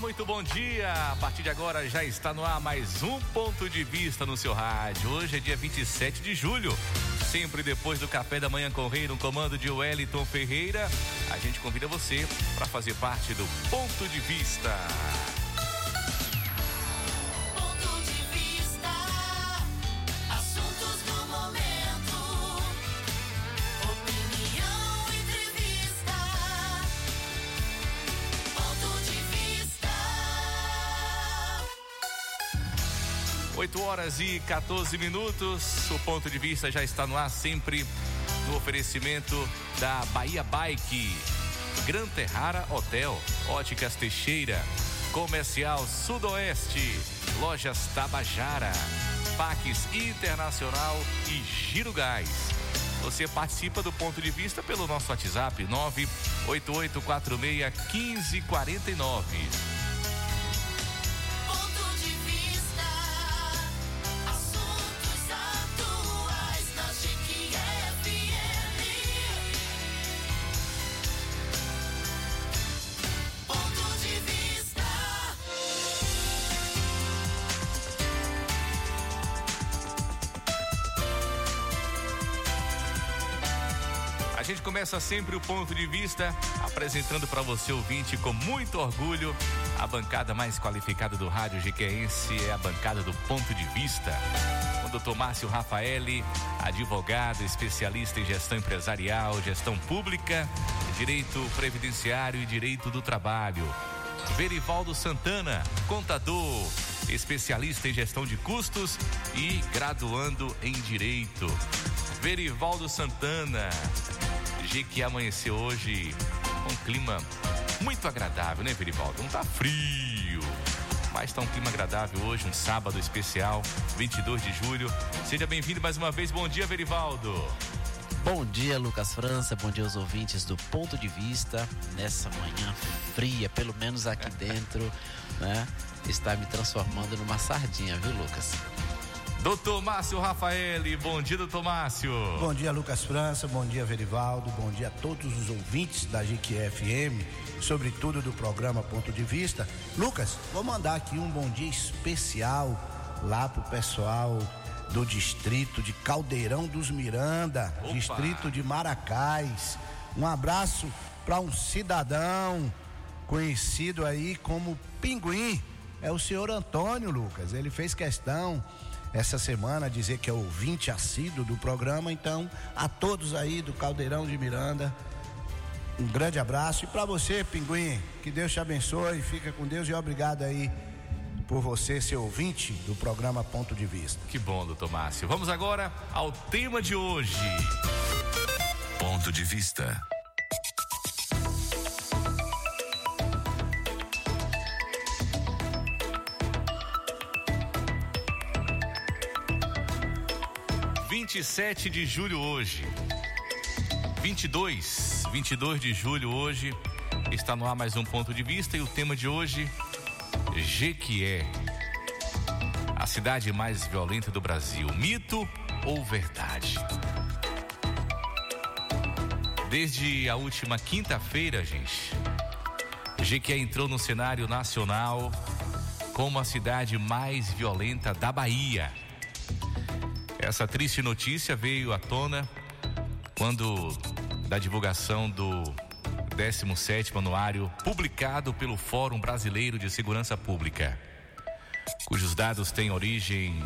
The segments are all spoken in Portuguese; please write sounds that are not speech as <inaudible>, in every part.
Muito bom dia. A partir de agora já está no ar mais um ponto de vista no seu rádio. Hoje é dia 27 de julho. Sempre depois do café da manhã rei, no comando de Wellington Ferreira, a gente convida você para fazer parte do ponto de vista. Horas e 14 minutos. O ponto de vista já está no ar, sempre no oferecimento da Bahia Bike, Gran Terrara Hotel, Óticas Teixeira, Comercial Sudoeste, Lojas Tabajara, Paques Internacional e Giro Gás. Você participa do ponto de vista pelo nosso WhatsApp 98846 A gente começa sempre o ponto de vista apresentando para você ouvinte com muito orgulho a bancada mais qualificada do rádio jiqueense é a bancada do ponto de vista. O doutor Márcio Rafaeli, advogado, especialista em gestão empresarial, gestão pública, direito previdenciário e direito do trabalho. Verivaldo Santana, contador, especialista em gestão de custos e graduando em direito. Verivaldo Santana, Que amanheceu hoje com um clima muito agradável, né, Verivaldo? Não tá frio, mas tá um clima agradável hoje, um sábado especial, 22 de julho. Seja bem-vindo mais uma vez. Bom dia, Verivaldo. Bom dia, Lucas França. Bom dia aos ouvintes do Ponto de Vista. Nessa manhã fria, pelo menos aqui <laughs> dentro, né? Está me transformando numa sardinha, viu, Lucas? Doutor Márcio Rafaeli, bom dia, doutor Márcio. Bom dia, Lucas França. Bom dia, Verivaldo. Bom dia a todos os ouvintes da GQFM, sobretudo do programa Ponto de Vista. Lucas, vou mandar aqui um bom dia especial lá pro pessoal do distrito de Caldeirão dos Miranda, Opa. distrito de Maracás. Um abraço para um cidadão conhecido aí como Pinguim. É o senhor Antônio Lucas. Ele fez questão essa semana dizer que é ouvinte assíduo do programa. Então, a todos aí do Caldeirão de Miranda, um grande abraço. E para você, Pinguim, que Deus te abençoe. Fica com Deus e obrigado aí por você ser ouvinte do programa Ponto de Vista. Que bom, doutor Márcio. Vamos agora ao tema de hoje. Ponto de vista. 27 de julho hoje. 22, 22 de julho hoje. Está no ar mais um ponto de vista e o tema de hoje, Jequié. A cidade mais violenta do Brasil, mito ou verdade? Desde a última quinta-feira, gente, Jequié entrou no cenário nacional como a cidade mais violenta da Bahia. Essa triste notícia veio à tona quando da divulgação do 17º anuário publicado pelo Fórum Brasileiro de Segurança Pública, cujos dados têm origem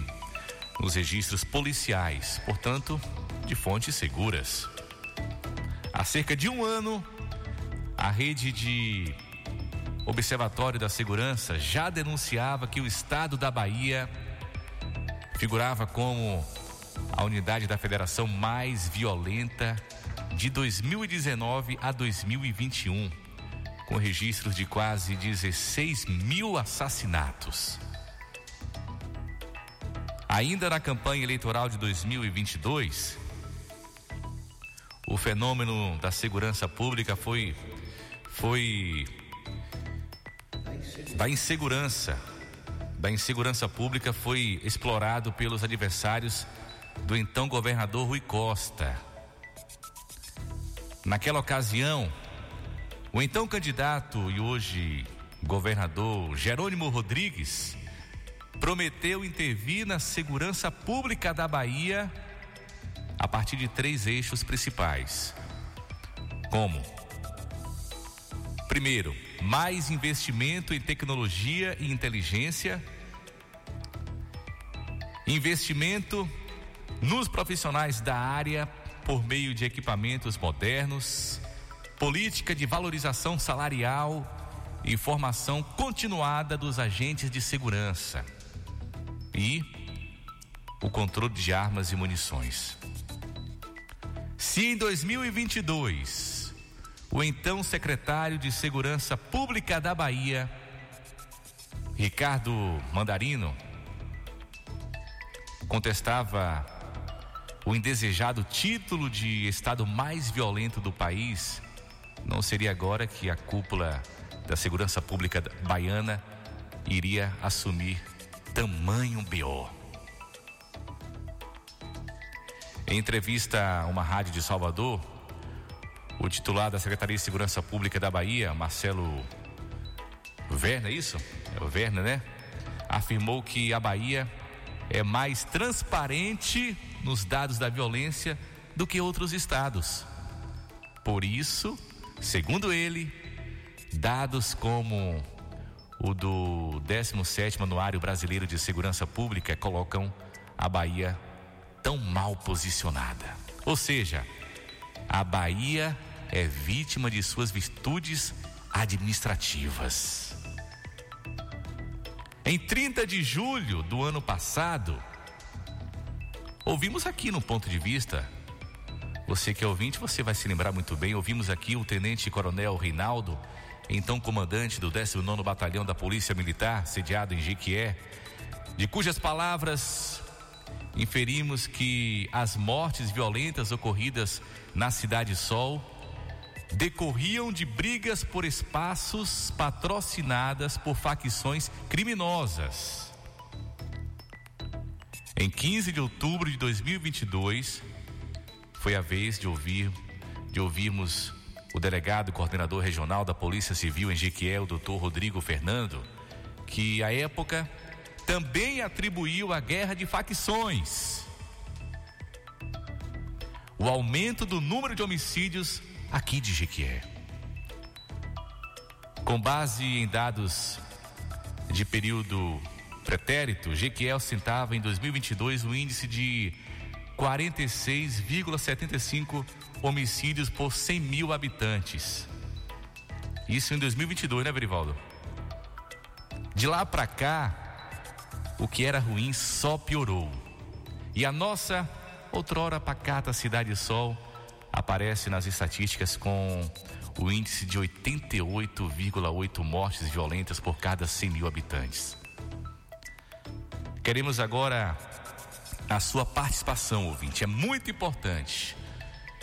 nos registros policiais, portanto, de fontes seguras. Há cerca de um ano, a rede de Observatório da Segurança já denunciava que o estado da Bahia figurava como a unidade da federação mais violenta de 2019 a 2021, com registros de quase 16 mil assassinatos. Ainda na campanha eleitoral de 2022, o fenômeno da segurança pública foi foi da insegurança da insegurança pública foi explorado pelos adversários do então governador Rui Costa. Naquela ocasião, o então candidato e hoje governador Jerônimo Rodrigues prometeu intervir na segurança pública da Bahia a partir de três eixos principais. Como? Primeiro, mais investimento em tecnologia e inteligência, investimento nos profissionais da área por meio de equipamentos modernos, política de valorização salarial e formação continuada dos agentes de segurança e o controle de armas e munições. Se em 2022 o então secretário de Segurança Pública da Bahia, Ricardo Mandarino, contestava o indesejado título de estado mais violento do país, não seria agora que a cúpula da segurança pública baiana iria assumir tamanho BO. Em entrevista a uma rádio de Salvador, o titular da Secretaria de Segurança Pública da Bahia, Marcelo Werner, é isso? É o Werner, né? Afirmou que a Bahia é mais transparente nos dados da violência do que outros estados. Por isso, segundo ele, dados como o do 17º Anuário Brasileiro de Segurança Pública colocam a Bahia tão mal posicionada. Ou seja, a Bahia é vítima de suas virtudes administrativas. Em 30 de julho do ano passado, ouvimos aqui no ponto de vista, você que é ouvinte, você vai se lembrar muito bem, ouvimos aqui o Tenente Coronel Reinaldo, então comandante do 19º Batalhão da Polícia Militar, sediado em Jequié, de cujas palavras inferimos que as mortes violentas ocorridas na Cidade Sol decorriam de brigas por espaços patrocinadas por facções criminosas. Em 15 de outubro de 2022, foi a vez de ouvir de ouvirmos o delegado coordenador regional da Polícia Civil em Jequié, o doutor Rodrigo Fernando, que à época também atribuiu a guerra de facções. O aumento do número de homicídios aqui de Jequié. Com base em dados de período pretérito, Jequié ostentava em 2022 o um índice de 46,75 homicídios por 100 mil habitantes. Isso em 2022, né, Verivaldo? De lá para cá, o que era ruim só piorou. E a nossa outrora pacata Cidade Sol aparece nas estatísticas com o índice de 88,8 mortes violentas por cada 100 mil habitantes. Queremos agora a sua participação, ouvinte, é muito importante.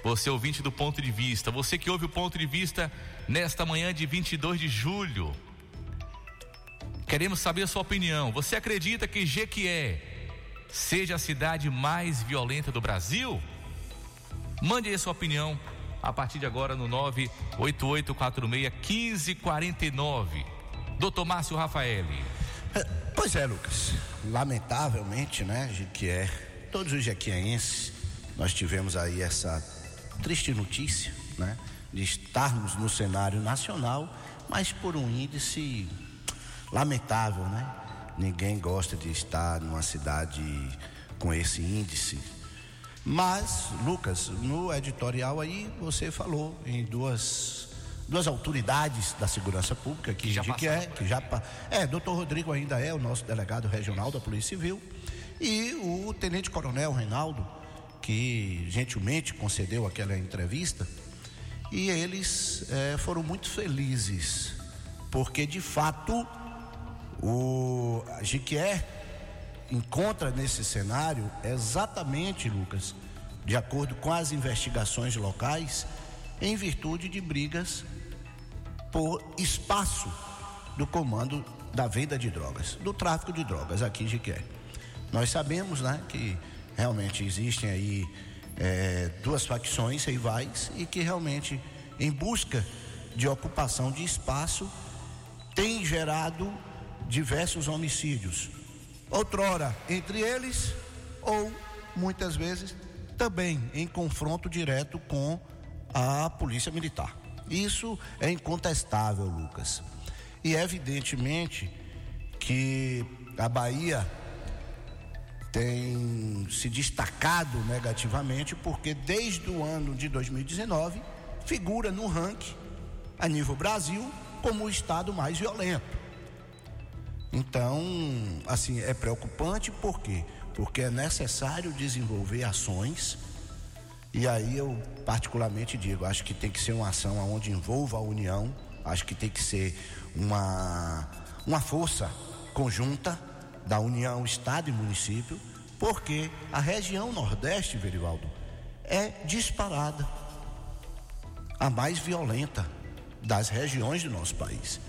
Você, ouvinte do ponto de vista, você que ouve o ponto de vista nesta manhã de 22 de julho. Queremos saber a sua opinião. Você acredita que Jequié seja a cidade mais violenta do Brasil? Mande aí sua opinião a partir de agora no 988461549. Doutor Márcio Rafaeli. É, Pois é, Lucas. Lamentavelmente, né, Jequié, todos os jequienses, nós tivemos aí essa triste notícia, né, de estarmos no cenário nacional, mas por um índice lamentável, né? Ninguém gosta de estar numa cidade com esse índice. Mas, Lucas, no editorial aí você falou em duas duas autoridades da segurança pública que, já de que é que já é, doutor Rodrigo ainda é o nosso delegado regional da Polícia Civil e o tenente coronel Reinaldo que gentilmente concedeu aquela entrevista e eles eh, foram muito felizes porque de fato o Jequié encontra nesse cenário é exatamente, Lucas, de acordo com as investigações locais, em virtude de brigas por espaço do comando da venda de drogas, do tráfico de drogas aqui em Jiqué. Nós sabemos, né, que realmente existem aí é, duas facções rivais e que realmente, em busca de ocupação de espaço, tem gerado diversos homicídios. Outrora entre eles, ou muitas vezes também em confronto direto com a Polícia Militar. Isso é incontestável, Lucas. E evidentemente que a Bahia tem se destacado negativamente porque desde o ano de 2019 figura no ranking a nível Brasil como o estado mais violento. Então, assim, é preocupante por quê? Porque é necessário desenvolver ações e aí eu particularmente digo, acho que tem que ser uma ação onde envolva a União, acho que tem que ser uma, uma força conjunta da União, Estado e município, porque a região Nordeste, Verivaldo, é disparada, a mais violenta das regiões do nosso país.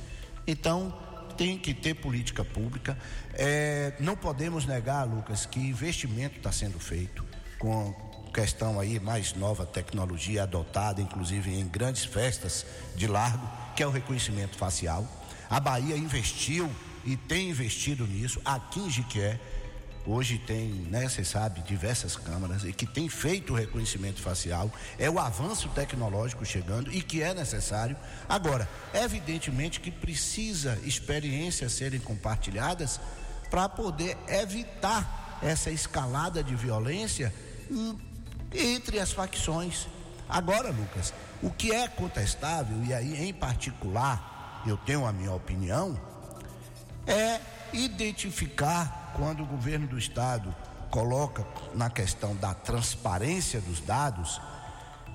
Então, tem que ter política pública. É, não podemos negar, Lucas, que investimento está sendo feito com questão aí mais nova tecnologia adotada, inclusive em grandes festas de largo, que é o reconhecimento facial. A Bahia investiu e tem investido nisso. Aqui em Jiquié, hoje tem, né, você sabe, diversas câmaras e que tem feito o reconhecimento facial. É o avanço tecnológico chegando e que é necessário. Agora, evidentemente que precisa experiências serem compartilhadas para poder evitar essa escalada de violência hum, entre as facções. Agora, Lucas, o que é contestável, e aí em particular eu tenho a minha opinião, é identificar quando o governo do estado coloca na questão da transparência dos dados,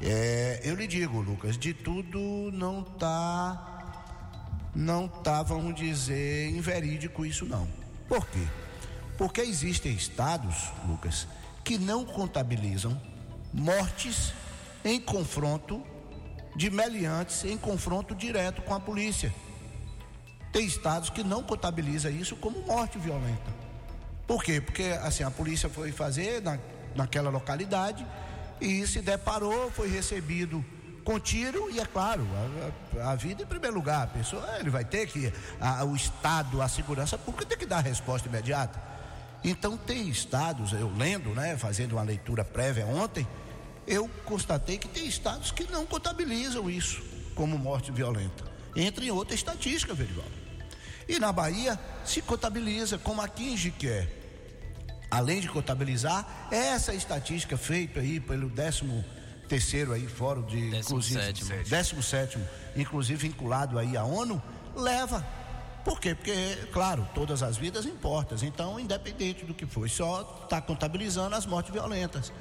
é, eu lhe digo, Lucas, de tudo não tá, não tá, vamos dizer, inverídico isso não. Por quê? Porque existem estados, Lucas, que não contabilizam mortes em confronto de meliantes, em confronto direto com a polícia. Tem estados que não contabiliza isso como morte violenta. Por quê? Porque assim a polícia foi fazer na, naquela localidade e se deparou, foi recebido com tiro e é claro a, a- vida em primeiro lugar. A pessoa ele vai ter que a- o estado, a segurança pública tem que dar resposta imediata. Então tem estados, eu lendo, né, fazendo uma leitura prévia ontem, eu constatei que tem estados que não contabilizam isso como morte violenta. Entra em outra estatística, Verivaldo. E na Bahia se contabiliza, como aqui em Jiqué. Além de contabilizar, essa estatística feita aí pelo 13 terceiro aí fórum de Décimo inclusive sétimo. 17 inclusive vinculado aí à ONU, leva. Por quê? Porque, claro, todas as vidas importam. Então, independente do que foi, só está contabilizando as mortes violentas.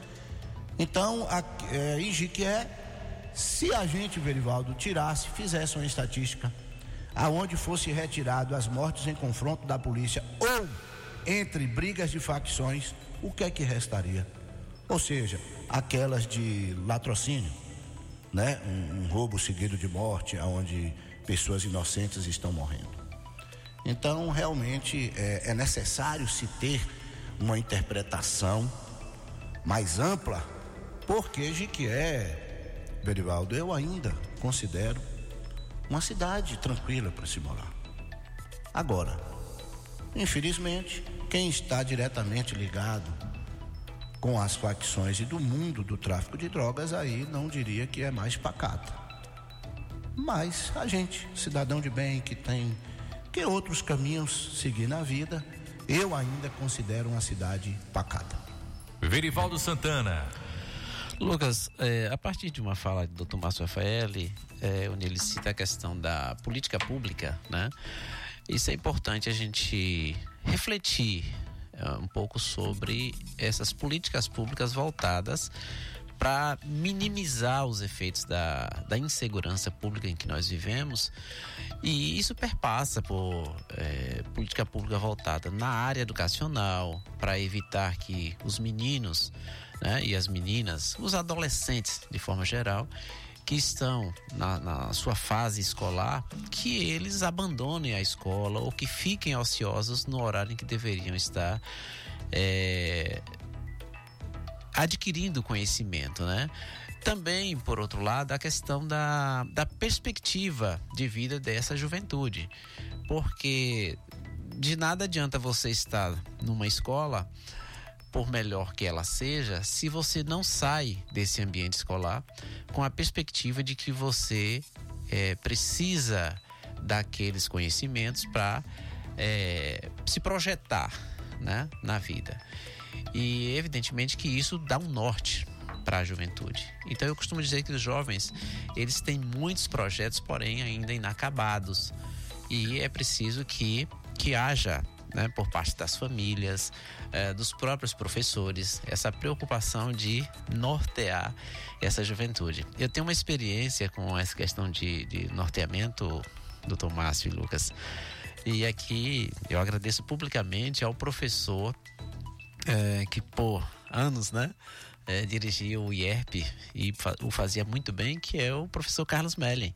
Então, a, é, em Jiquié, se a gente, Verivaldo, tirasse, fizesse uma estatística aonde fosse retirado as mortes em confronto da polícia ou entre brigas de facções, o que é que restaria? Ou seja, aquelas de latrocínio, né? Um, um roubo seguido de morte, onde pessoas inocentes estão morrendo. Então, realmente é, é necessário se ter uma interpretação mais ampla, porque Jiquié, Berivaldo, eu ainda considero uma cidade tranquila para se morar. Agora, infelizmente, quem está diretamente ligado com as facções e do mundo do tráfico de drogas, aí não diria que é mais pacata. Mas a gente, cidadão de bem, que tem que outros caminhos seguir na vida, eu ainda considero uma cidade pacata. Verivaldo Santana. Lucas, é, a partir de uma fala do Dr. Márcio Rafaeli, é, onde ele cita a questão da política pública, né? Isso é importante a gente refletir é, um pouco sobre essas políticas públicas voltadas para minimizar os efeitos da, da insegurança pública em que nós vivemos. E isso perpassa por é, política pública voltada na área educacional, para evitar que os meninos né, e as meninas, os adolescentes de forma geral, que estão na, na, sua fase escolar, que eles abandonem a escola ou que fiquem ociosos no horário em que deveriam estar é, adquirindo conhecimento, né? Também, por outro lado, a questão da, da perspectiva de vida dessa juventude. Porque de nada adianta você estar numa escola, por melhor que ela seja, se você não sai desse ambiente escolar com a perspectiva de que você é, precisa daqueles conhecimentos para é, se projetar né, na vida. E evidentemente que isso dá um norte para a juventude. Então eu costumo dizer que os jovens, eles têm muitos projetos, porém ainda inacabados. E é preciso que que haja né, por parte das famílias, eh, dos próprios professores, essa preocupação de nortear essa juventude. Eu tenho uma experiência com essa questão de, de norteamento, doutor Márcio e Lucas, e aqui eu agradeço publicamente ao professor eh, que por anos, né, eh, dirigia o IERP e fa o fazia muito bem, que é o professor Carlos Melling.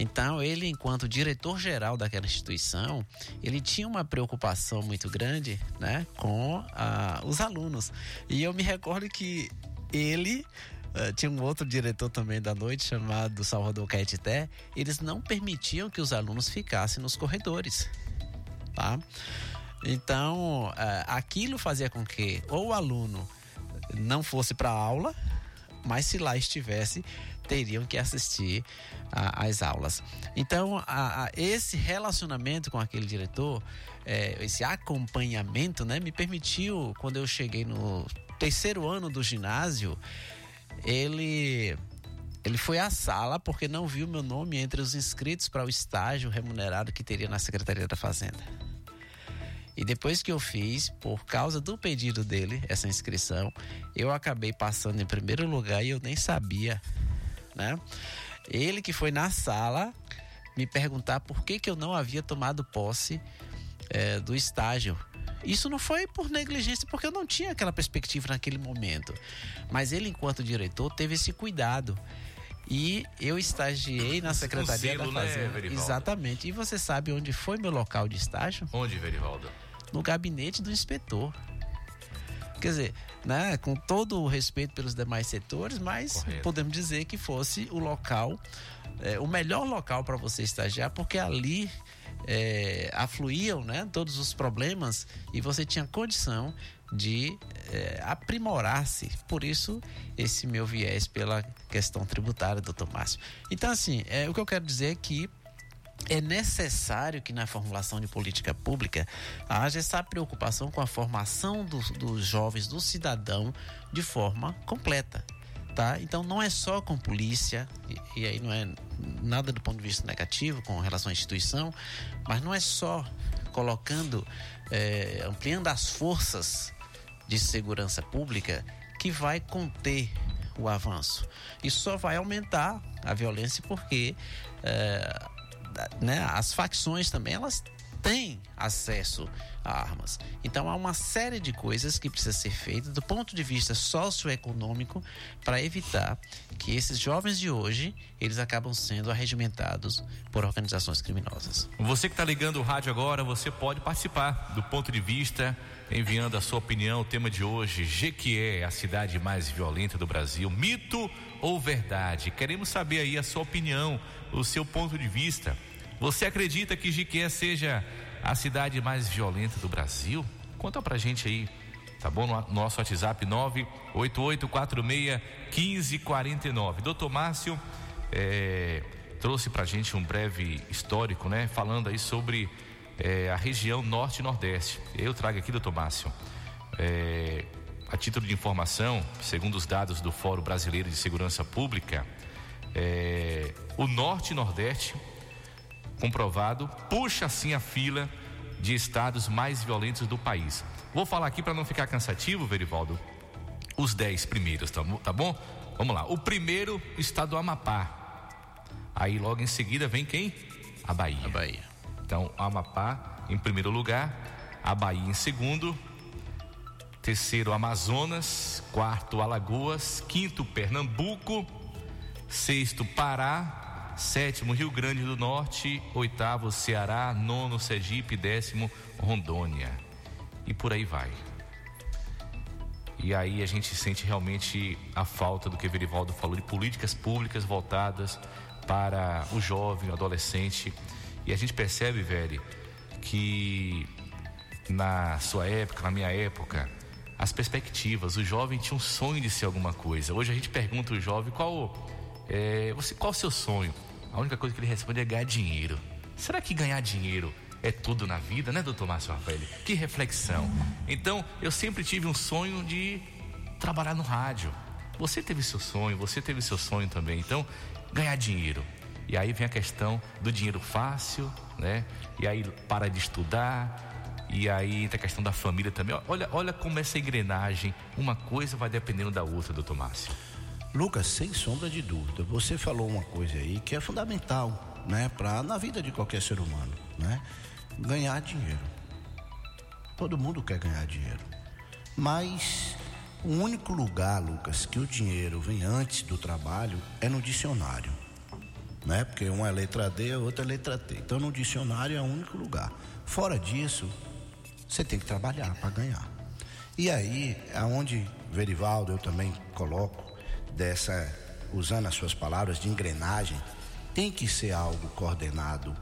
Então, ele, enquanto diretor-geral daquela instituição, ele tinha uma preocupação muito grande né, com ah, os alunos. E eu me recordo que ele Uh, tinha um outro diretor também da noite chamado Salvador Caetité, eles não permitiam que os alunos ficassem nos corredores, tá? Então, uh, aquilo fazia com que ou o aluno não fosse para aula, mas se lá estivesse, teriam que assistir às aulas. Então, a, a, esse relacionamento com aquele diretor, é, esse acompanhamento, né, me permitiu, quando eu cheguei no terceiro ano do ginásio, ele ele foi à sala porque não viu meu nome entre os inscritos para o estágio remunerado que teria na Secretaria da Fazenda. E depois que eu fiz, por causa do pedido dele, essa inscrição, eu acabei passando em primeiro lugar e eu nem sabia, né? Ele que foi na sala me perguntar por que, que eu não havia tomado posse é, do estágio. Isso não foi por negligência, porque eu não tinha aquela perspectiva naquele momento. Mas ele, enquanto diretor, teve esse cuidado. E eu estagiei na Secretaria selo, da né, Fazenda. Verivaldo? Exatamente. E você sabe onde foi meu local de estágio? Onde, Verivaldo? No gabinete do inspetor. Quer dizer, né, com todo o respeito pelos demais setores, mas Correto. podemos dizer que fosse o local, é, o melhor local para você estagiar, porque ali é, afluíam né, todos os problemas e você tinha condição de é, aprimorar-se. Por isso, esse meu viés pela questão tributária, doutor Márcio. Então, assim, é, o que eu quero dizer é que é necessário que na formulação de política pública haja essa preocupação com a formação dos, jovens, do cidadão, de forma completa. Tá? Então não é só com polícia, e, e aí não é nada do ponto de vista negativo com relação à instituição, mas não é só colocando, eh, ampliando as forças de segurança pública que vai conter o avanço. Isso só vai aumentar a violência porque eh, né, as facções também elas têm acesso a armas. Então há uma série de coisas que precisa ser feita do ponto de vista socioeconômico para evitar que esses jovens de hoje eles acabam sendo arregimentados por organizações criminosas. Você que está ligando o rádio agora, você pode participar do ponto de vista, enviando a sua opinião. O tema de hoje, Jequié, a cidade mais violenta do Brasil. Mito ou verdade? Queremos saber aí a sua opinião, o seu ponto de vista. Você acredita que Jequié seja a cidade mais violenta do Brasil? Conta pra gente aí, tá bom? No nosso WhatsApp 988461549. Doutor Márcio é, trouxe pra gente um breve histórico, né? Falando aí sobre é, a região norte e nordeste. Eu trago aqui, doutor Márcio, é, a título de informação, segundo os dados do Fórum Brasileiro de Segurança Pública, é, o norte e nordeste comprovado, puxa assim a fila de estados mais violentos do país. Vou falar aqui para não ficar cansativo, Verivaldo, os 10 primeiros, tá, bom- tá bom? Vamos lá. O primeiro está do Amapá. Aí logo em seguida vem quem? A Bahia. A Bahia. Então, Amapá em primeiro lugar, a Bahia em segundo, terceiro Amazonas, quarto Alagoas, quinto Pernambuco, sexto Pará, sétimo Rio Grande do Norte, oitavo Ceará, nono Sergipe, décimo Rondônia. E por aí vai. E aí a gente sente realmente a falta do que o Verivaldo falou de políticas públicas voltadas para o jovem, o adolescente. E a gente percebe, velho, que na sua época, na minha época, as perspectivas, o jovem tinha um sonho de ser alguma coisa. Hoje a gente pergunta o jovem qual é, você, qual o seu sonho? A única coisa que ele responde é ganhar dinheiro. Será que ganhar dinheiro é tudo na vida, né, doutor Márcio Rafael? Que reflexão. Então, eu sempre tive um sonho de trabalhar no rádio. Você teve seu sonho, você teve seu sonho também. Então, ganhar dinheiro. E aí vem a questão do dinheiro fácil, né? E aí para de estudar. E aí a questão da família também. Olha, olha como essa engrenagem, uma coisa vai dependendo da outra, doutor Márcio. Lucas, sem sombra de dúvida, você falou uma coisa aí que é fundamental, né, para na vida de qualquer ser humano, né? Ganhar dinheiro. Todo mundo quer ganhar dinheiro. Mas o único lugar, Lucas, que o dinheiro vem antes do trabalho é no dicionário. Né? Porque uma é letra D, a outra é letra T. Então no dicionário é o único lugar. Fora disso, você tem que trabalhar para ganhar. E aí, aonde Verivaldo eu também coloco dessa usando as suas palavras de engrenagem, tem que ser algo coordenado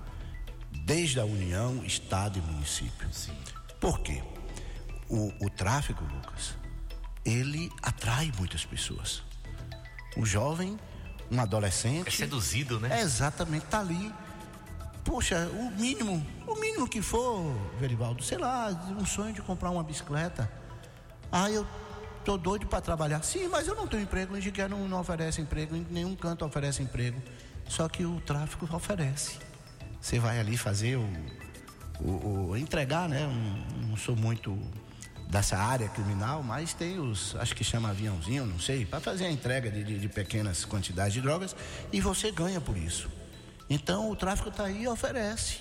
desde a União, Estado e município. Sim. Por quê? O, o tráfico, Lucas, ele atrai muitas pessoas. Um jovem, um adolescente. É seduzido, né? É exatamente, tá ali. Poxa, o mínimo, o mínimo que for, Verivaldo, sei lá, um sonho de comprar uma bicicleta. Ah, eu tô doido para trabalhar. Sim, mas eu não tenho emprego, o Engenheiro não, não oferece emprego, em nenhum canto oferece emprego. Só que o tráfico oferece. Você vai ali fazer o, o, o- entregar, né? Um- Não sou muito dessa área criminal, mas tem os, acho que chama aviãozinho, não sei, para fazer a entrega de, de- de pequenas quantidades de drogas e você ganha por isso. Então o tráfico está aí e oferece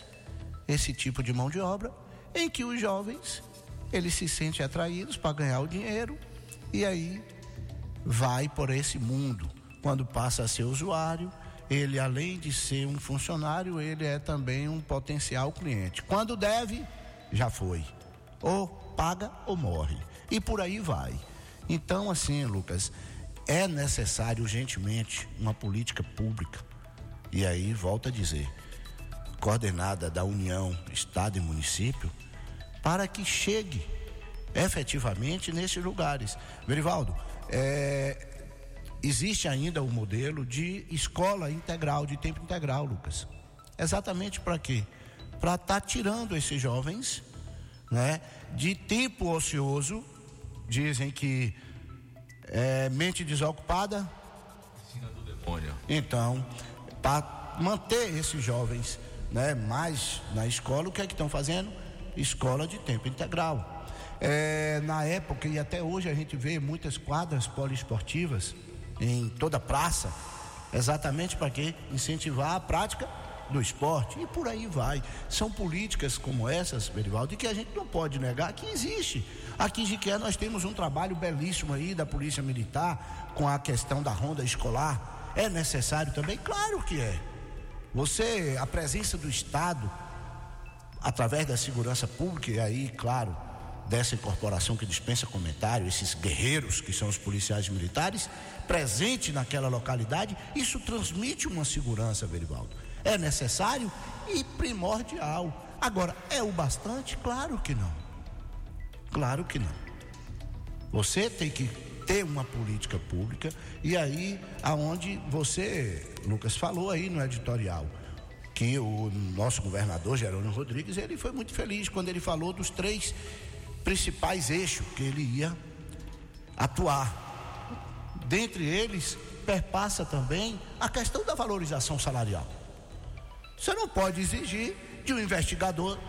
esse tipo de mão de obra em que os jovens eles se sentem atraídos para ganhar o dinheiro e aí vai por esse mundo. Quando passa a ser usuário, ele além de ser um funcionário, ele é também um potencial cliente. Quando deve, já foi. Ou paga ou morre. E por aí vai. Então, assim, Lucas, é necessário urgentemente uma política pública. E aí, volto a dizer, coordenada da União, Estado e município, para que chegue efetivamente nesses lugares. Verivaldo, é, existe ainda o modelo de escola integral, de tempo integral, Lucas. Exatamente para quê? Para estar tirando esses jovens né, de tempo ocioso. Dizem que é, mente desocupada Olha, então, para manter esses jovens né, mais na escola, o que é que estão fazendo? Escola de tempo integral. É, na época e até hoje a gente vê muitas quadras poliesportivas em toda praça, exatamente para quê? Incentivar a prática do esporte e por aí vai. São políticas como essas, Berivaldo, que a gente não pode negar que existe. Aqui em Jiquié nós temos um trabalho belíssimo aí da Polícia Militar com a questão da ronda escolar. É necessário também? Claro que é. Você, a presença do Estado, através da segurança pública, e aí, claro, dessa incorporação que dispensa comentário, esses guerreiros que são os policiais militares, presente naquela localidade, isso transmite uma segurança, Verivaldo. É necessário e primordial. Agora, é o bastante? Claro que não. Claro que não. Você tem que ter uma política pública e aí aonde você, Lucas, falou aí no editorial que o nosso governador Jerônimo Rodrigues, ele foi muito feliz quando ele falou dos três principais eixos que ele ia atuar. Dentre eles, perpassa também a questão da valorização salarial. Você não pode exigir de um investigador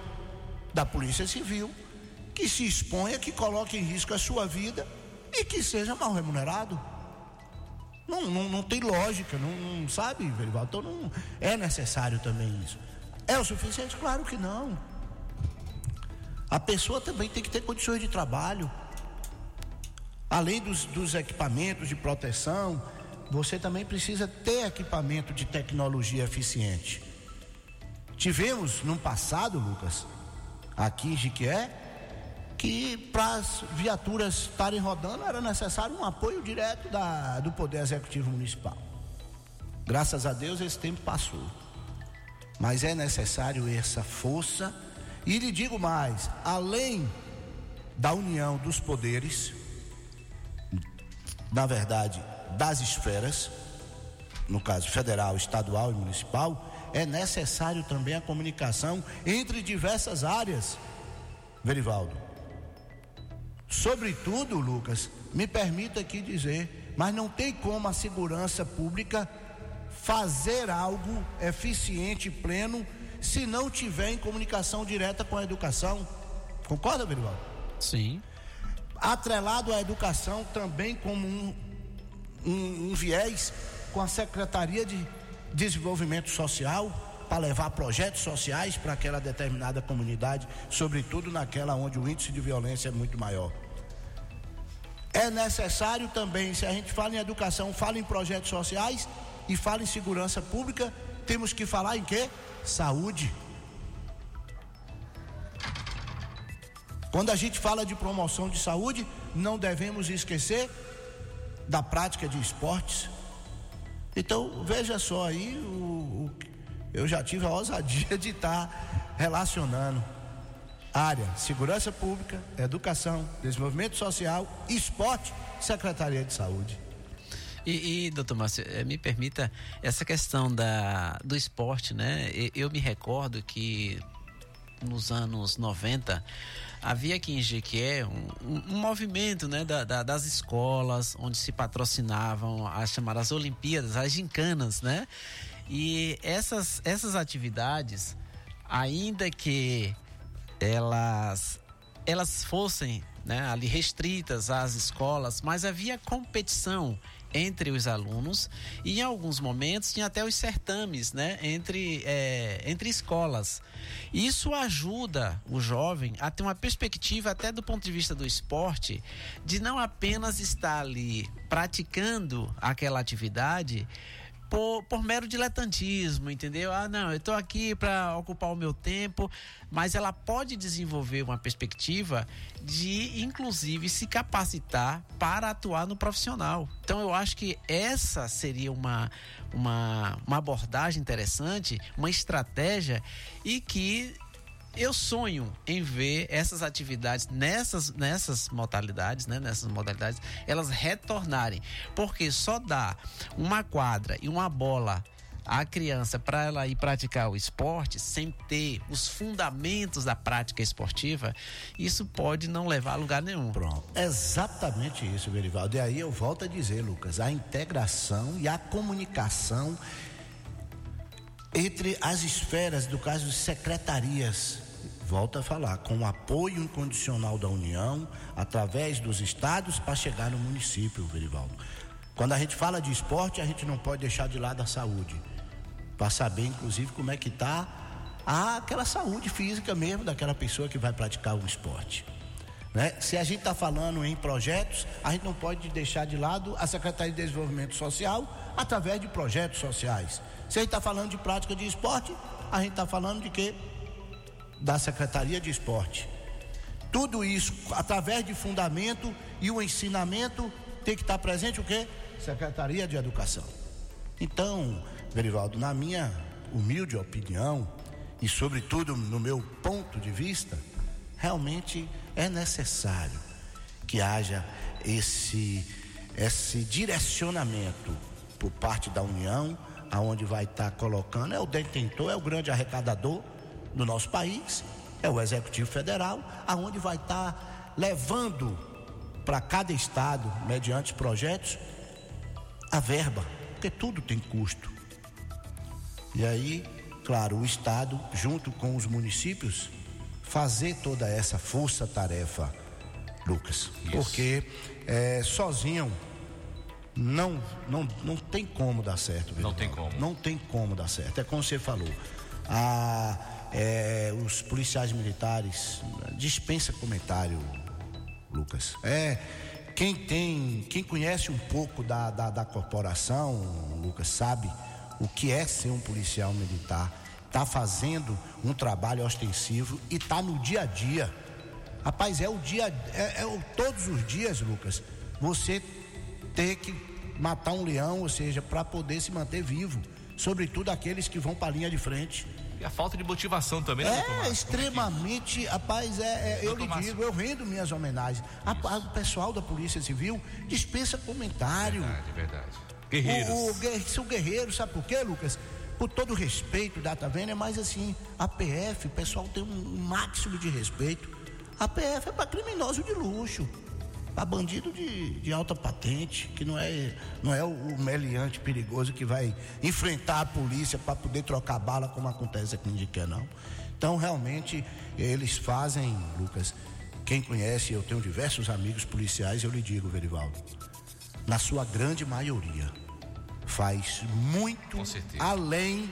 da Polícia Civil que se exponha, que coloque em risco a sua vida e que seja mal remunerado. Não, não, não tem lógica, não, não sabe, Verivaldo? Então não é necessário também isso. É o suficiente? Claro que não. A pessoa também tem que ter condições de trabalho. Além dos, dos equipamentos de proteção, você também precisa ter equipamento de tecnologia eficiente. Tivemos no passado, Lucas, aqui em Jiquié, que para as viaturas estarem rodando era necessário um apoio direto da, do Poder Executivo Municipal. Graças a Deus esse tempo passou. Mas é necessário essa força, e lhe digo mais: além da união dos poderes, na verdade, das esferas, no caso federal, estadual e municipal, é necessário também a comunicação entre diversas áreas. Verivaldo. Sobretudo, Lucas, me permita aqui dizer, mas não tem como a segurança pública fazer algo eficiente e pleno se não tiver em comunicação direta com a educação. Concorda, Verivaldo? Sim. atrelado à educação também como um, um, um viés com a Secretaria de Desenvolvimento Social para levar projetos sociais para aquela determinada comunidade, sobretudo naquela onde o índice de violência é muito maior. É necessário também, se a gente fala em educação, fala em projetos sociais e fala em segurança pública, temos que falar em quê? Saúde. Quando a gente fala de promoção de saúde, não devemos esquecer da prática de esportes. Então, veja só aí, o, o- eu já tive a ousadia de estar relacionando área segurança pública, educação, desenvolvimento social, esporte, Secretaria de Saúde. E, e, doutor Márcio, eh, me permita essa questão da, do esporte, né? Eu me recordo que nos anos 90 havia aqui em Jequié um, um- um movimento né, da- da- das escolas onde se patrocinavam as chamadas Olimpíadas, as gincanas, né? E essas, essas atividades, ainda que elas elas fossem né, ali restritas às escolas, mas havia competição entre os alunos e em alguns momentos tinha até os certames né, entre, eh, entre escolas. Isso ajuda o jovem a ter uma perspectiva, até do ponto de vista do esporte, de não apenas estar ali praticando aquela atividade por, por mero diletantismo, entendeu? Ah, não, eu estou aqui para ocupar o meu tempo, mas ela pode desenvolver uma perspectiva de, inclusive, se capacitar para atuar no profissional. Então, eu acho que essa seria uma, uma, uma abordagem interessante, uma estratégia e que eu sonho em ver essas atividades nessas, nessas modalidades, né? Nessas modalidades, elas retornarem. Porque só dá uma quadra e uma bola à criança para ela ir praticar o esporte sem ter os fundamentos da prática esportiva, isso pode não levar a lugar nenhum. Pronto. Exatamente isso, Verivaldo. E aí eu volto a dizer, Lucas, a integração e a comunicação entre as esferas, do caso secretarias, volto a falar, com o apoio incondicional da União, através dos estados, para chegar no município, Verivaldo. Quando a gente fala de esporte, a gente não pode deixar de lado a saúde, para saber, inclusive, como é que está aquela saúde física mesmo daquela pessoa que vai praticar o esporte. Né? Se a gente está falando em projetos, a gente não pode deixar de lado a Secretaria de Desenvolvimento Social através de projetos sociais. Se a gente está falando de prática de esporte, a gente está falando de quê? Da Secretaria de Esporte. Tudo isso através de fundamento e o ensinamento tem que estar presente o quê? Secretaria de Educação. Então, Verivaldo, na minha humilde opinião e sobretudo no meu ponto de vista, realmente é necessário que haja esse esse direcionamento por parte da União, aonde vai estar colocando é o detentor, é o grande arrecadador do nosso país, é o Executivo Federal, aonde vai estar levando para cada estado, mediante projetos, a verba, porque tudo tem custo. E aí, claro, o Estado, junto com os municípios, fazer toda essa força-tarefa, Lucas. Porque é, sozinho não, não, não tem como dar certo. Não Verivaldo. tem como. Não tem como dar certo. É como você falou. A, é, os policiais militares dispensa comentário, Lucas. É quem tem, quem conhece um pouco da, da, da corporação, Lucas, sabe o que é ser um policial militar. Tá fazendo um trabalho ostensivo e tá no dia a dia. Rapaz, é o dia, é, é todos os dias, Lucas. Você ter que matar um leão, ou seja, para poder se manter vivo. Sobretudo aqueles que vão para a linha de frente. E a falta de motivação também, né, É extremamente, rapaz, é, é, eu lhe digo, eu rendo minhas homenagens. A- a- o pessoal da Polícia Civil dispensa comentário. Verdade, verdade. Guerreiros. O, o, são guerreiros, sabe por quê, Lucas? Por todo o respeito da Tavena, mas assim, a PF, o pessoal tem um máximo de respeito. A PF é para criminoso de luxo, para bandido de, de alta patente, que não é, não é o, o meliante perigoso que vai enfrentar a polícia para poder trocar bala, como acontece aqui em Indiqué, não. Então, realmente, eles fazem, Lucas, quem conhece, eu tenho diversos amigos policiais, eu lhe digo, Verivaldo, na sua grande maioria, faz muito além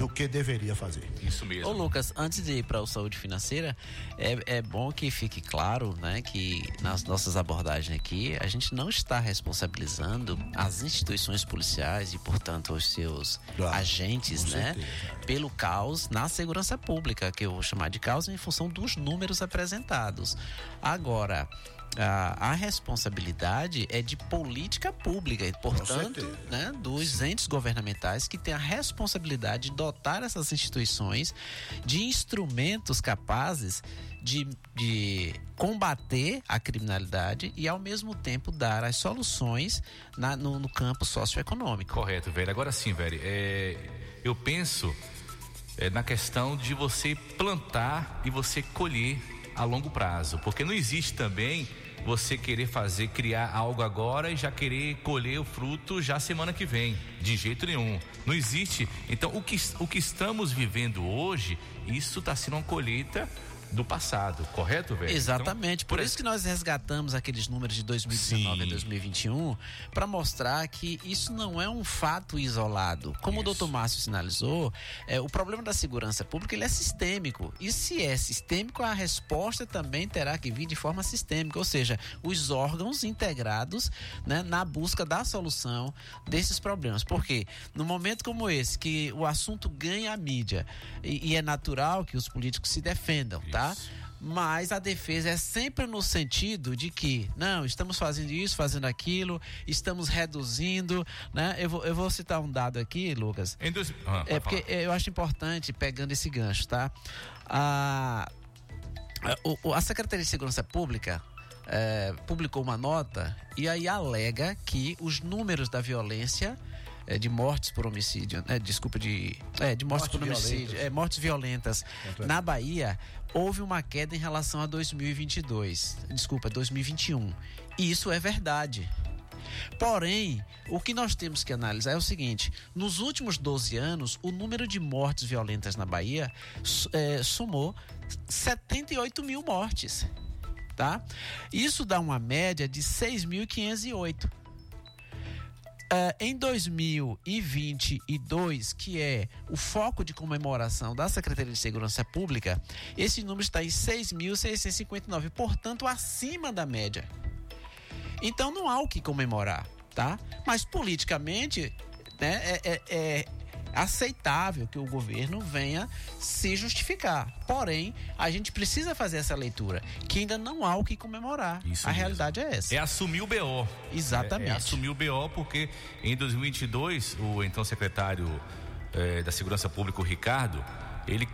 do que deveria fazer. Isso mesmo. Ô Lucas, antes de ir para o saúde financeira, é, é bom que fique claro, né, que nas nossas abordagens aqui a gente não está responsabilizando as instituições policiais e, portanto, os seus Claro, agentes, né, certeza. pelo caos na segurança pública, que eu vou chamar de caos em função dos números apresentados. Agora, a, a responsabilidade é de política pública e, portanto, né, dos entes governamentais que têm a responsabilidade de dotar essas instituições de instrumentos capazes de, de combater a criminalidade e, ao mesmo tempo, dar as soluções na- no, no campo socioeconômico. Correto, velho. Agora sim, velho. é, eu penso é, na questão de você plantar e você colher a longo prazo. Porque não existe também você querer fazer, criar algo agora e já querer colher o fruto já semana que vem. De jeito nenhum. Não existe. Então, o que, o que estamos vivendo hoje, isso está sendo uma colheita do passado, correto, velho? Exatamente. Então, Por isso que nós resgatamos aqueles números de 2019 Sim. e 2021 para mostrar que isso não é um fato isolado. Como o Isso. doutor Márcio sinalizou, é, o problema da segurança pública ele é sistêmico. E se é sistêmico, a resposta também terá que vir de forma sistêmica, ou seja, os órgãos integrados né, na busca da solução desses problemas. Porque no momento como esse, que o assunto ganha a mídia e, e é natural que os políticos se defendam, tá? Isso. Mas a defesa é sempre no sentido de que, não, estamos fazendo isso, fazendo aquilo, estamos reduzindo, né? Eu vou, eu vou citar um dado aqui, Lucas. Ah, É porque falar. eu acho importante, pegando esse gancho, tá? A, a, a Secretaria de Segurança Pública eh, publicou uma nota e aí alega que os números da violência eh, de mortes por homicídio, né, desculpa, de, é, de mortes Mortes por homicídio, violentas. é, mortes violentas Contra- na Bahia, houve uma queda em relação a 2022, desculpa, 2021. E isso é verdade. Porém, o que nós temos que analisar é o seguinte: nos últimos 12 anos, o número de mortes violentas na Bahia su- eh, somou 78 mil mortes. Tá? Isso dá uma média de 6.508. Eh, em 2022, que é o foco de comemoração da Secretaria de Segurança Pública, esse número está em 6.659, portanto, acima da média. Então não há o que comemorar, tá? Mas politicamente né, é, é- é aceitável que o governo venha se justificar. Porém, a gente precisa fazer essa leitura, que ainda não há o que comemorar. Isso a mesmo. realidade é essa. É assumir o BO. Exatamente. É, é assumir o BO porque em 2022 o então secretário eh, da Segurança Pública, o Ricardo, ele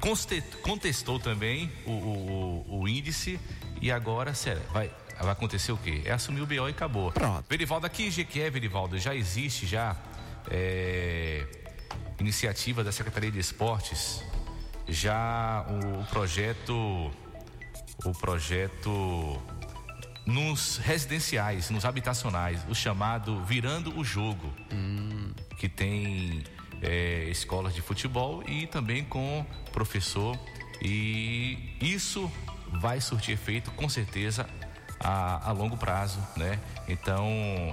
contestou também o, o- o- índice e agora, sério, vai, vai acontecer o quê? É assumir o BO e acabou. Pronto. Verivaldo, aqui em Jequié, Verivaldo, já existe já eh, iniciativa da Secretaria de Esportes, já o projeto o projeto nos residenciais, nos habitacionais, o chamado Virando o Jogo, que tem é, escolas de futebol e também com professor. E isso vai surtir efeito, com certeza, a, a longo prazo, né? Então,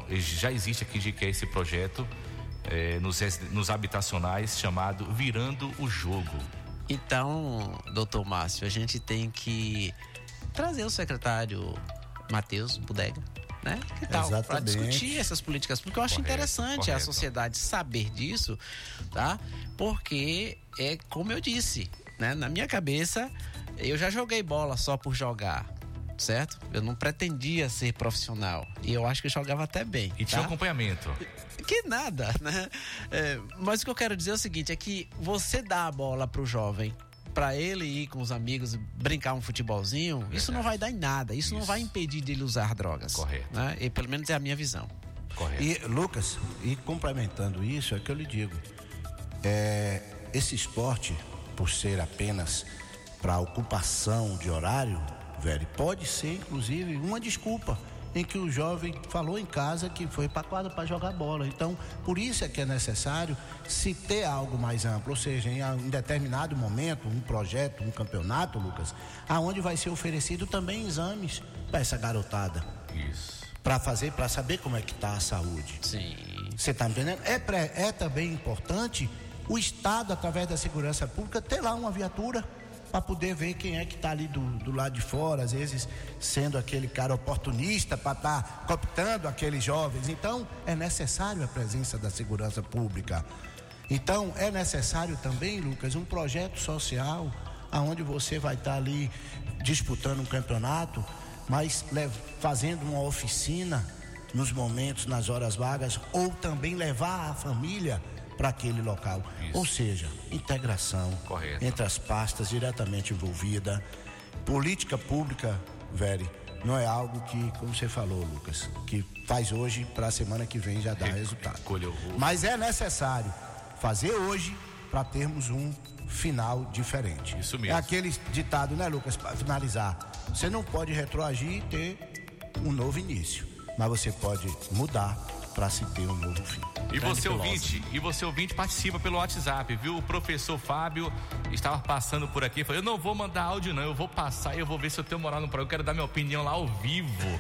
já existe aqui de que é esse projeto eh, nos, nos habitacionais chamado Virando o Jogo. Então, doutor Márcio, a gente tem que trazer o secretário Matheus Budega, né? Que tal? Para discutir essas políticas, porque eu acho Correto, interessante a correto. sociedade saber disso, tá? Porque é como eu disse, né? Na minha cabeça, eu já joguei bola só por jogar. Certo? Eu não pretendia ser profissional. E eu acho que eu jogava até bem. E tinha tá? acompanhamento. Que nada, né? É, mas o que eu quero dizer é o seguinte: é que você dá a bola pro jovem, pra ele ir com os amigos brincar um futebolzinho, isso não vai dar em nada. Isso, não Isso. vai impedir dele usar drogas. Correto. Né? E pelo menos é a minha visão. Correto. E, Lucas, e complementando isso, é que eu lhe digo: é, esse esporte, por ser apenas para ocupação de horário, velho, pode ser inclusive uma desculpa em que o jovem falou em casa que foi para quadra para jogar bola. Então, por isso é que é necessário se ter algo mais amplo, ou seja, em um determinado momento, um projeto, um campeonato, Lucas, aonde vai ser oferecido também exames para essa garotada, Isso. para fazer, para saber como é que está a saúde. Sim. Você está entendendo? É, pré- é também importante o Estado, através da segurança pública, ter lá uma viatura para poder ver quem é que está ali do, do lado de fora, às vezes sendo aquele cara oportunista para estar cooptando aqueles jovens. Então, é necessário a presença da segurança pública. Então, é necessário também, Lucas, um projeto social aonde você vai estar ali disputando um campeonato, mas fazendo uma oficina nos momentos, nas horas vagas, ou também levar a família para aquele local. Isso. Ou seja, integração Correto. entre as pastas diretamente envolvidas. Política pública, velho, não é algo que, como você falou, Lucas, que faz hoje para a semana que vem já dá resultado. Recolheu o- Mas é necessário fazer hoje para termos um final diferente. Isso mesmo. É aquele ditado, né, Lucas, para finalizar. Você não pode retroagir e ter um novo início, mas você pode mudar para se ter um novo fim. E Grande você filósofo. ouvinte, e você ouvinte participa pelo WhatsApp, viu? O professor Fábio estava passando por aqui, falou: "Eu não vou mandar áudio não, eu vou passar e eu vou ver se eu tenho moral no programa, eu quero dar minha opinião lá ao vivo".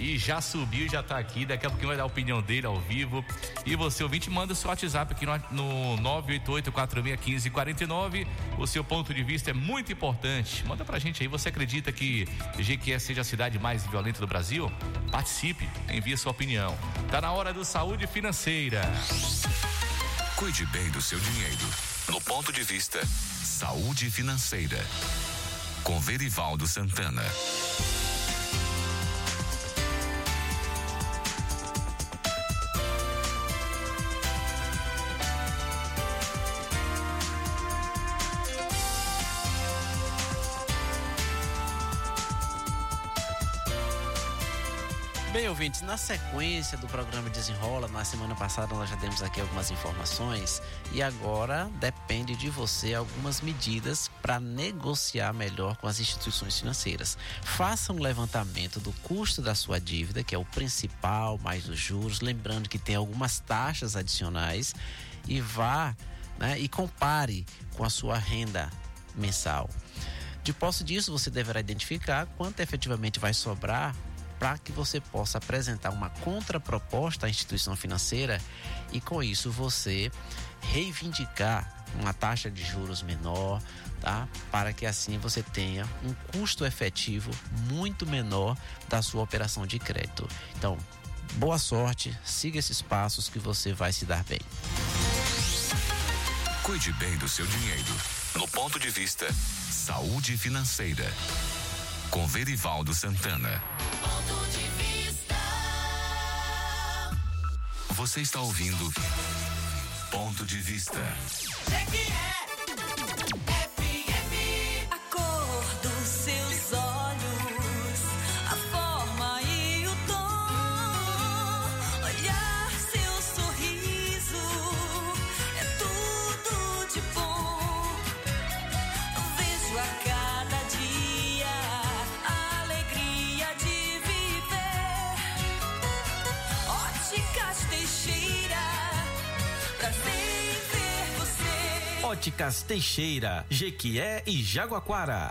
E já subiu, já tá aqui, daqui a pouquinho vai dar a opinião dele ao vivo. E você ouvinte manda o seu WhatsApp aqui no, no 988-461549. O seu ponto de vista é muito importante. Manda pra gente aí, você acredita que Jequié seja a cidade mais violenta do Brasil? Participe, envie sua opinião. Tá na hora do saúde financeira. Cuide bem do seu dinheiro. No ponto de vista Saúde Financeira. Com Verivaldo Santana. Ouvintes, na sequência do programa Desenrola, na semana passada nós já demos aqui algumas informações e agora depende de você algumas medidas para negociar melhor com as instituições financeiras. Faça um levantamento do custo da sua dívida, que é o principal, mais os juros, lembrando que tem algumas taxas adicionais e vá né, e compare com a sua renda mensal. De posse disso, você deverá identificar quanto efetivamente vai sobrar para que você possa apresentar uma contraproposta à instituição financeira e com isso você reivindicar uma taxa de juros menor, tá? Para que assim você tenha um custo efetivo muito menor da sua operação de crédito. Então, boa sorte, siga esses passos que você vai se dar bem. Cuide bem do seu dinheiro. No ponto de vista Saúde Financeira. Com Verivaldo Santana. Ponto de vista. Você está ouvindo Ponto de Vista. A Óticas Teixeira, Jequié e Jaguaquara.